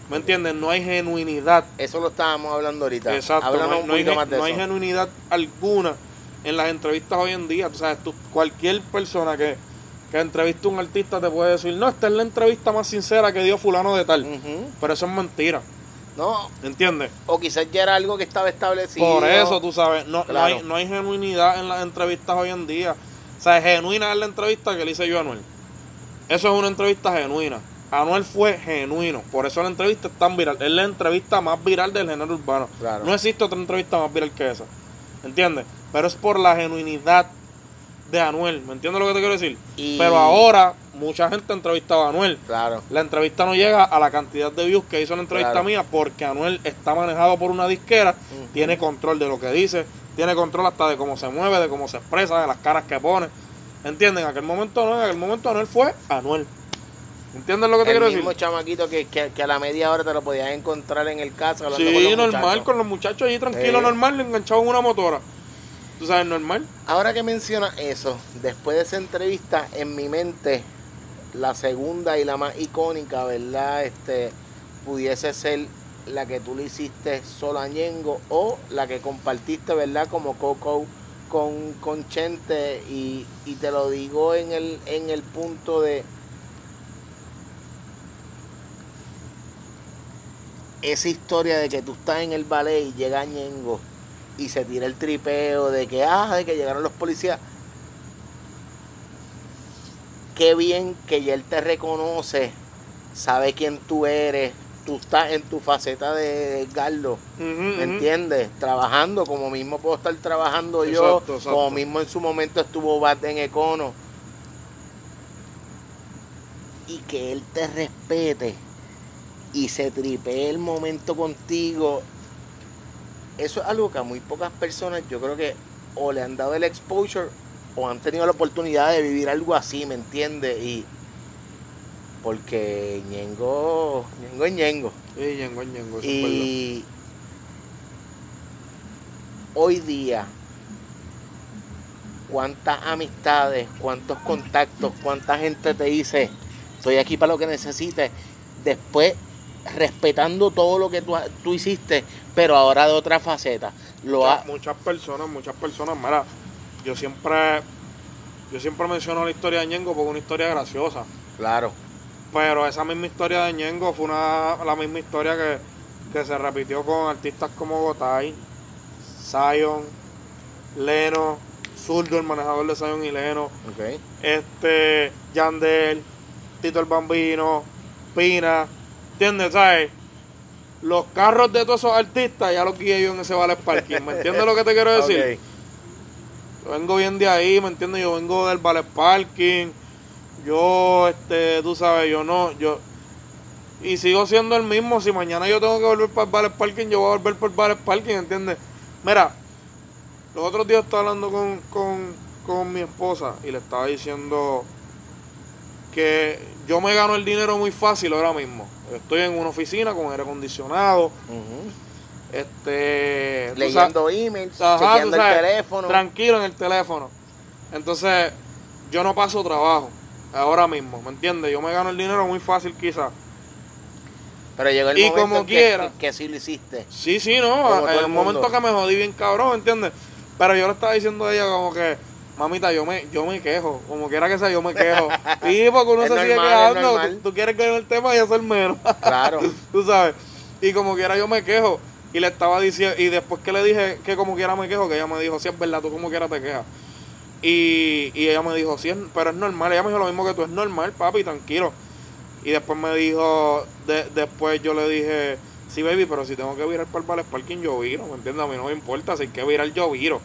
B: ¿Me entiendes? No hay genuinidad.
A: Eso lo estábamos hablando ahorita.
B: Exacto.
A: Háblanos
B: no hay,
A: un
B: no hay
A: poquito
B: gen-
A: más de
B: no hay genuinidad alguna en las entrevistas hoy en día. Sabes, tú, cualquier persona que, que entrevista a un artista te puede decir, no, esta es la entrevista más sincera que dio fulano de tal. Pero eso es mentira.
A: No,
B: ¿Entiendes?
A: o quizás ya era algo que estaba establecido.
B: Por eso, tú sabes, no, hay, no hay genuinidad en las entrevistas hoy en día. O sea, genuina es la entrevista que le hice yo a Anuel. Eso es una entrevista genuina. Anuel fue genuino. Por eso la entrevista es tan viral. Es la entrevista más viral del género urbano.
A: Claro.
B: No existe otra entrevista más viral que esa. ¿Entiendes? Pero es por la genuinidad de Anuel. ¿Me entiendes lo que te quiero decir?
A: Y-
B: Pero ahora mucha gente ha entrevistado a Anuel.
A: Claro.
B: La entrevista no llega a la cantidad de views que hizo la entrevista
A: Claro.
B: mía porque Anuel está manejado por una disquera, tiene control de lo que dice, tiene control hasta de cómo se mueve, de cómo se expresa, de las caras que pone. ¿Entienden? En aquel momento no, en aquel momento Anuel fue Anuel. ¿Entiendes lo que te
A: el
B: quiero
A: mismo
B: decir?
A: chamaquito que, que, que a la media hora te lo podías encontrar en el caso con
B: Sí,
A: los
B: normal,
A: muchachos.
B: con los muchachos allí tranquilo,
A: Sí.
B: normal, enganchado en una motora. ¿Tú sabes, normal?
A: Ahora que mencionas eso, después de esa entrevista, en mi mente, la segunda y la más icónica, ¿verdad? Este, pudiese ser la que tú le hiciste solo a Ñengo o la que compartiste, ¿verdad? Como Coco con, con Chente y, y te lo digo en el, en el punto de esa historia de que tú estás en el ballet y llega Ñengo y se tira el tripeo de que, ah, de que llegaron los policías. Qué bien que ya él te reconoce, sabe quién tú eres, tú estás en tu faceta de Edgardo, ¿me entiendes? Trabajando como mismo puedo estar trabajando yo,
B: exacto.
A: como mismo en su momento estuvo Bat en Econo. Y que él te respete y se tripee el momento contigo. Eso es algo que a muy pocas personas yo creo que o le han dado el exposure o han tenido la oportunidad de vivir algo así, ¿me entiendes? Y porque Ñengo, Ñengo es Ñengo.
B: Sí, ñengo, ñengo, es verdad.
A: Y hoy día, cuántas amistades, cuántos contactos, cuánta gente te dice, estoy aquí para lo que necesites, después respetando todo lo que tú, tú hiciste, pero ahora de otra faceta. Lo
B: Muchas-
A: ha,
B: muchas personas, muchas personas, mira, yo siempre, yo siempre menciono la historia de Ñengo porque es una historia graciosa.
A: claro,
B: Pero esa misma historia de Ñengo fue una, la misma historia que, que se repitió con artistas como Gotay, Zion, Leno, Zurdo, el manejador de Zion y Leno,
A: ok,
B: este, Yandel, Tito el Bambino, Pina, ¿entiendes? ¿Sabes? Los carros de todos esos artistas ya los guié yo en ese vale parking, ¿me entiendes lo que te quiero [laughs] decir? Yo vengo bien de ahí, ¿me entiendes? Yo vengo del Vale Parking. Yo, este, tú sabes, yo no, yo. Y sigo siendo el mismo. Si mañana yo tengo que volver para el Vale Parking, yo voy a volver por el Vale Parking, ¿entiendes? Mira, los otros días estaba hablando con, con, con mi esposa y le estaba diciendo que yo me gano el dinero muy fácil ahora mismo. Estoy en una oficina con aire acondicionado, este, tú sabes-
A: Leyendo emails,
B: Ajá,
A: chequeando
B: sabes,
A: el teléfono.
B: tranquilo en el teléfono. Entonces, yo no paso trabajo ahora mismo, ¿me entiendes? Yo me gano el dinero muy fácil quizás.
A: Pero llegó el
B: Y
A: momento
B: como
A: en
B: quiera.
A: que, que sí lo hiciste.
B: Sí, sí, no, en
A: el
B: el momento que me jodí bien cabrón, ¿entiendes? Pero yo le estaba diciendo a ella como que, mamita, yo me, yo me quejo, como quiera que sea, yo me quejo. [laughs] Y porque uno
A: Es
B: se sigue
A: normal,
B: quejando, tú, tú quieres que el tema y hacer menos. [laughs]
A: Claro.
B: tú sabes. Y como quiera yo me quejo. Y le estaba diciendo, y después que le dije que como quiera me quejo, que ella me dijo, sí es verdad, tú como quiera te quejas. Y, y ella me dijo, sí, es- pero es normal. Ella me dijo lo mismo que tú, es normal, papi, tranquilo. Y después me dijo, de- después yo le dije, sí, baby, pero si tengo que virar para el Parking, yo viro, ¿me entiendes? A mí no me importa, si hay que virar, yo viro.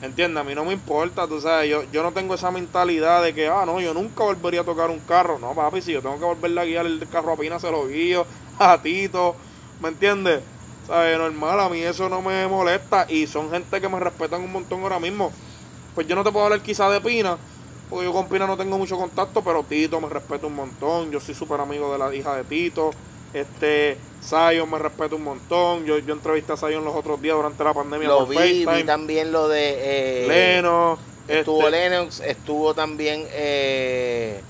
B: ¿Entiendes? A mí no me importa, tú sabes, yo, yo no tengo esa mentalidad de que, ah, no, yo nunca volvería a tocar un carro. No, papi, si yo tengo que volverle a guiar el carro a Pina, se lo guío, [laughs] a Tito, ¿me entiendes? ¿Sabes? Normal, a mí eso no me molesta y son gente que me respetan un montón ahora mismo. Pues yo no te puedo hablar quizá de Pina, porque yo con Pina no tengo mucho contacto, pero Tito me respeta un montón, yo soy súper amigo de la hija de Tito, este, Zion me respeta un montón, yo, yo entrevisté a Zion los otros días durante la pandemia
A: Lo
B: por
A: vi, vi
B: FaceTime,
A: también lo de... Eh,
B: Leno,
A: Estuvo
B: este,
A: Lennox, estuvo también... Eh,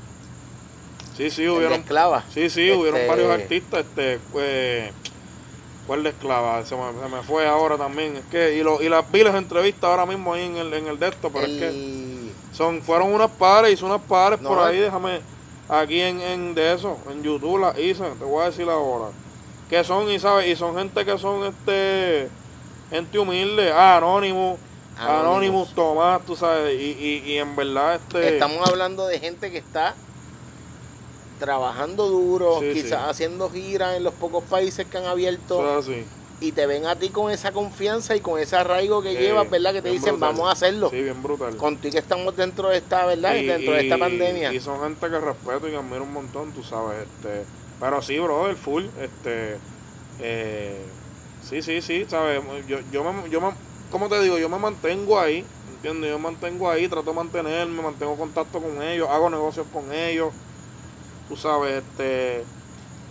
B: sí, sí, hubieron,
A: Esclava.
B: sí, sí, hubieron
A: Este-
B: varios artistas, este, pues, ¿cuál de esclava? Se me, se me fue ahora también, es que, y, lo, y las vi las entrevistas ahora mismo ahí en el, en el de esto, pero es que... Son, fueron unas pares, hice unas pares
A: No,
B: por ahí,
A: eh.
B: déjame, aquí en, en de eso, en YouTube las hice, te voy a decir ahora. Que son, y sabes, y son gente que son este gente humilde, ah, Anonymous.
A: Anonymous,
B: Tomás, tú sabes, y, y, y en verdad este
A: Estamos hablando de gente que está trabajando duro,
B: Sí,
A: quizás
B: sí.
A: haciendo giras en los pocos países que han abierto
B: es
A: y te ven a ti con esa confianza y con ese arraigo que
B: Sí,
A: llevas, ¿verdad? Que te dicen,
B: brutal.
A: vamos a hacerlo.
B: Sí, bien brutal.
A: Contigo que estamos dentro de esta, ¿verdad?
B: Y-
A: dentro de esta pandemia.
B: Y son gente que respeto y que admiro un montón, tú sabes, este, pero sí, brother, full, este, eh, sí, sí, sí, sabes, yo, yo me, yo me, ¿cómo te digo? Yo me mantengo ahí, ¿entiendes? Yo me mantengo ahí, trato de mantenerme, mantengo contacto con ellos, hago negocios con ellos, tú sabes, este,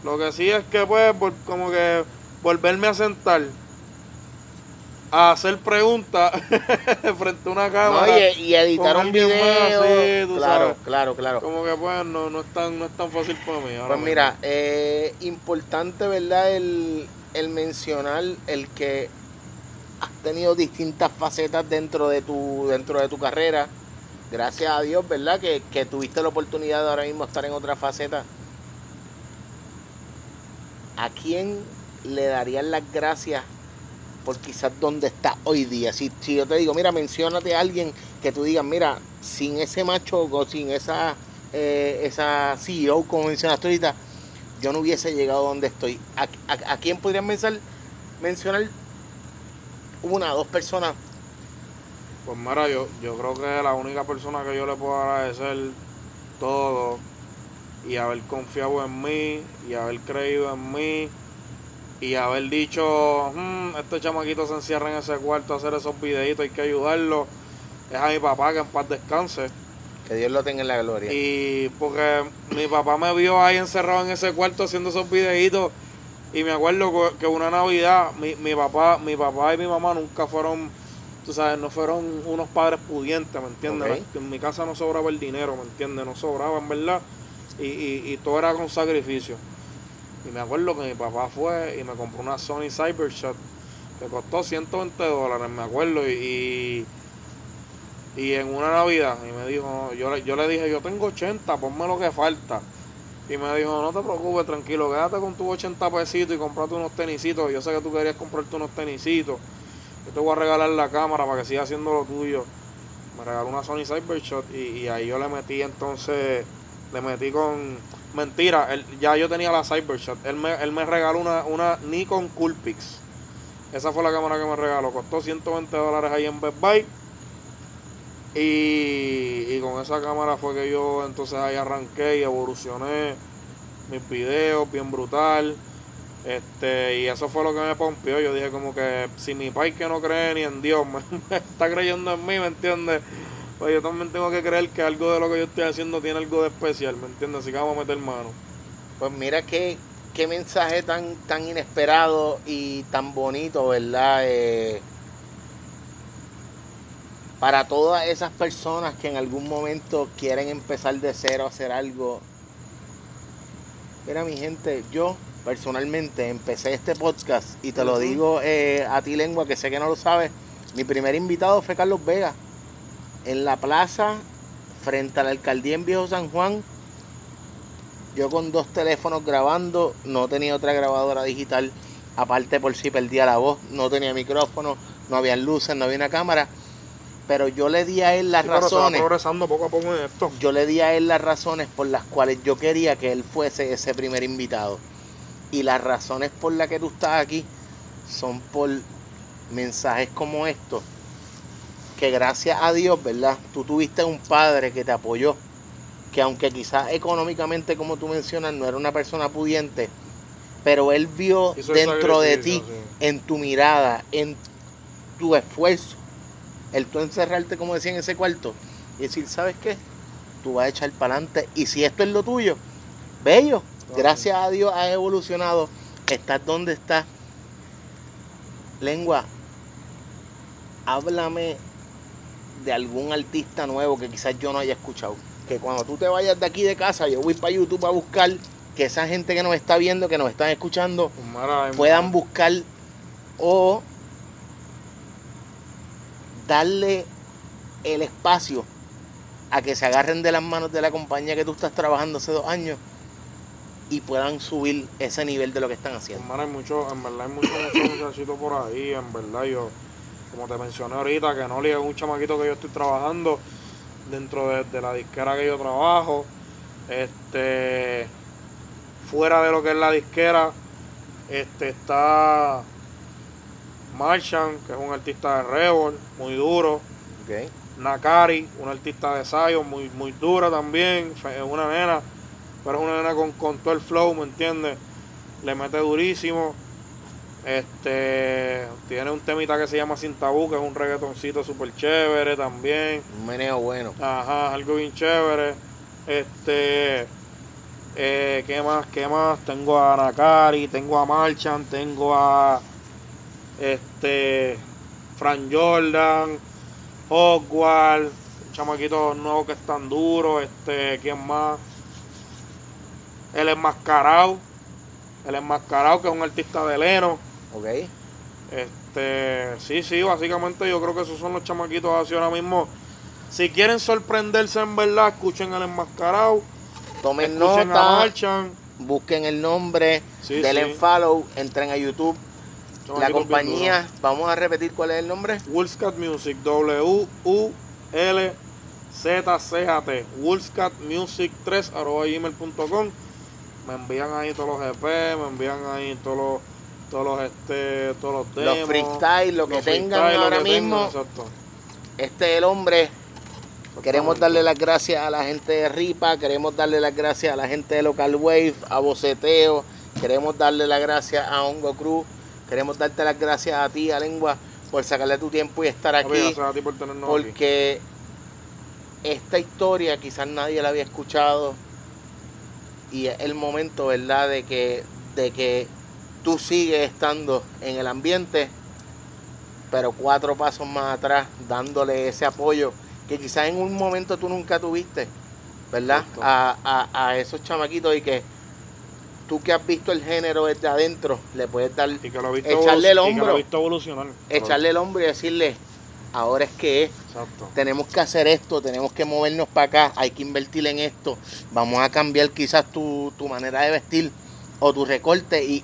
B: lo que sí es que pues, como que volverme a sentar a hacer preguntas [laughs] frente a una
A: No,
B: cámara.
A: y, y editar un video.
B: más, sí, tú
A: claro,
B: sabes.
A: claro, claro.
B: Como que pues no, no es tan, no es tan fácil para mí. ahora
A: Pues mira, eh, importante, ¿verdad? El, el mencionar el que has tenido distintas facetas dentro de tu, dentro de tu carrera. Gracias a Dios, ¿verdad? Que, que tuviste la oportunidad de ahora mismo estar en otra faceta. ¿A quién le darías las gracias por quizás donde estás hoy día? Si, si yo te digo, mira, menciónate a alguien que tú digas, mira, sin ese macho o sin esa, eh, esa CEO, como mencionaste ahorita, yo no hubiese llegado donde estoy. ¿A, a, quién podrías mencionar, mencionar una o dos personas?
B: Pues mira, yo, yo creo que la única persona que yo le puedo agradecer todo y haber confiado en mí y haber creído en mí y haber dicho, "Mm, este chamaquito se encierra en ese cuarto a hacer esos videitos, hay que ayudarlo, es a mi papá que en paz descanse.
A: Que Dios lo tenga en la gloria.
B: Y porque mi papá me vio ahí encerrado en ese cuarto haciendo esos videitos y me acuerdo que- una Navidad mi, mi papá, mi papá y mi mamá nunca fueron, tú sabes, no fueron unos padres pudientes, ¿me entiendes? En mi casa no sobraba el dinero, ¿me entiendes? No sobraba, en verdad. Y, y, y todo era con sacrificio. Y me acuerdo que mi papá fue y me compró una Sony Cybershot que costó 120 dólares, me acuerdo, y, y en una Navidad, y me dijo, yo, yo le dije, yo tengo 80, ponme lo que falta. Y me dijo, no te preocupes, tranquilo, quédate con tus 80 pesitos y comprate unos tenisitos. Yo sé que tú querías comprarte unos tenisitos. Yo te voy a regalar la cámara para que sigas haciendo lo tuyo. Me regaló una Sony Cybershot y, y ahí yo le metí entonces, le metí con... Mentira, él- ya yo tenía la Cybershot. Él me, él me regaló una, una Nikon Coolpix. Esa fue la cámara que me regaló. Costó 120 dólares ahí en Best Buy. Y, y con esa cámara fue que yo entonces ahí arranqué y evolucioné mis videos bien brutal. Este, y eso fue lo que me pompió. Yo dije como que si mi país que no cree ni en Dios [laughs] me, me está creyendo en mí, ¿me entiendes? Pues yo también tengo que creer que algo de lo que yo estoy haciendo tiene algo de especial, ¿me entiendes? Así que vamos a meter mano.
A: Pues mira qué, qué mensaje tan, tan inesperado y tan bonito, ¿verdad? Eh, para todas esas personas que en algún momento quieren empezar de cero a hacer algo. Mira mi gente, yo personalmente empecé este podcast y te lo digo eh, a ti lengua que sé que no lo sabes. Mi primer invitado fue Carlos Vega. En la plaza, frente a la alcaldía en Viejo San Juan, yo con dos teléfonos grabando, no tenía otra grabadora digital, aparte por si perdía la voz, no tenía micrófono, no había luces, no había una cámara, pero yo le di a él las
B: Sí,
A: razones.
B: progresando poco a poco en esto.
A: Yo le di a él las razones por las cuales yo quería que él fuese ese primer invitado. Y las razones por las que tú estás aquí son por mensajes como estos. Que gracias a Dios, ¿verdad? Tú tuviste un padre que te apoyó. Que aunque quizás económicamente, como tú mencionas, no era una persona pudiente, pero él vio dentro de ti,
B: sí.
A: en tu mirada, en tu esfuerzo, el tú encerrarte, como decía, en ese cuarto y decir, ¿sabes qué? Tú vas a echar para adelante. Y si esto es lo tuyo, bello. Gracias a Dios has evolucionado. Estás donde estás. Lengua, háblame de algún artista nuevo que quizás yo no haya escuchado. Que cuando tú te vayas de aquí de casa, yo voy para YouTube a buscar que esa gente que nos está viendo, que nos están escuchando, puedan buscar o darle el espacio a que se agarren de las manos de la compañía que tú estás trabajando hace dos años y puedan subir ese nivel de lo que están haciendo.
B: Hermano, hay mucho, en verdad hay muchos [coughs] muchachitos por ahí, en verdad yo, como te mencioné ahorita, que no es un chamaquito que yo estoy trabajando dentro de, de la disquera que yo trabajo, este, fuera de lo que es la disquera, este está Martian, que es un artista de Rebel, muy duro. Nakari, una artista de Zion, muy, muy dura también, es una nena, pero es una nena con, con todo el flow, ¿me entiendes? Le mete durísimo. Este tiene un temita que se llama Sin Tabú, que es un reggaetoncito súper chévere también.
A: Un meneo bueno.
B: Ajá, algo bien chévere. Este, eh, ¿qué más? ¿Qué más? Tengo a Nakari, tengo a Marchand, tengo a este Fran Jordan, Hogwarts, chamaquitos nuevos que están duros, este, ¿quién más? El enmascarado, el enmascarado que es un artista de Leno.
A: Ok.
B: Este, sí, sí, básicamente yo creo que esos son los chamaquitos así ahora mismo. Si quieren sorprenderse en verdad, escuchen el enmascarado,
A: Tomen
B: escuchen a
A: nota,
B: Marchand.
A: busquen el nombre,
B: Sí,
A: denle
B: sí.
A: follow, entren a YouTube. La
B: chamaquitos
A: compañía, vamos a repetir cuál es el nombre.
B: Woolscat Music, W-U-L-Z-C-H-T, Woolscat Music 3 arroba gmail.com. Me envían ahí todos los EP, me envían ahí todos los, todos los, este, todos los demos.
A: Los freestyle, lo que
B: los
A: tengan
B: freestyle,
A: ahora
B: que
A: mismo. Este es el hombre. Queremos darle las gracias a la gente de Ripa, queremos darle las gracias a la gente de Local Wave, a Boceteo, queremos darle las gracias a Hongo Cruz, queremos darte las gracias a ti, a Lengua, por sacarle tu tiempo y estar aquí,
B: gracias a ti por tenernos aquí.
A: porque esta historia quizás nadie la había escuchado y es el momento, ¿verdad?, de que, de que tú sigues estando en el ambiente, pero cuatro pasos más atrás, dándole ese apoyo que quizás en un momento tú nunca tuviste, ¿verdad? A, a- a esos chamaquitos y que tú que has visto el género desde adentro, le puedes dar,
B: Y que lo visto
A: Echarle el
B: evolu- y que lo
A: hombro.
B: visto evolucionar.
A: echarle el hombro y decirle, ahora es que es,
B: Exacto.
A: tenemos que hacer esto, tenemos que movernos para acá, hay que invertir en esto, vamos a cambiar quizás tu, tu manera de vestir o tu recorte y,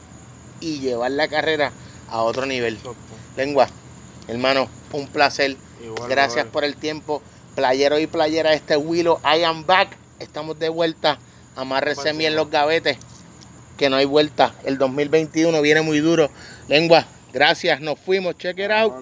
A: y llevar la carrera a otro nivel.
B: exacto.
A: Lengua, hermano, un placer.
B: Igual,
A: Gracias por el tiempo. Playero y playera, este Willow, I am back. Estamos de vuelta. Amárrese bien los gavetes, que no hay vuelta. El 2021 viene muy duro. Lengua, gracias, nos fuimos. Check it out.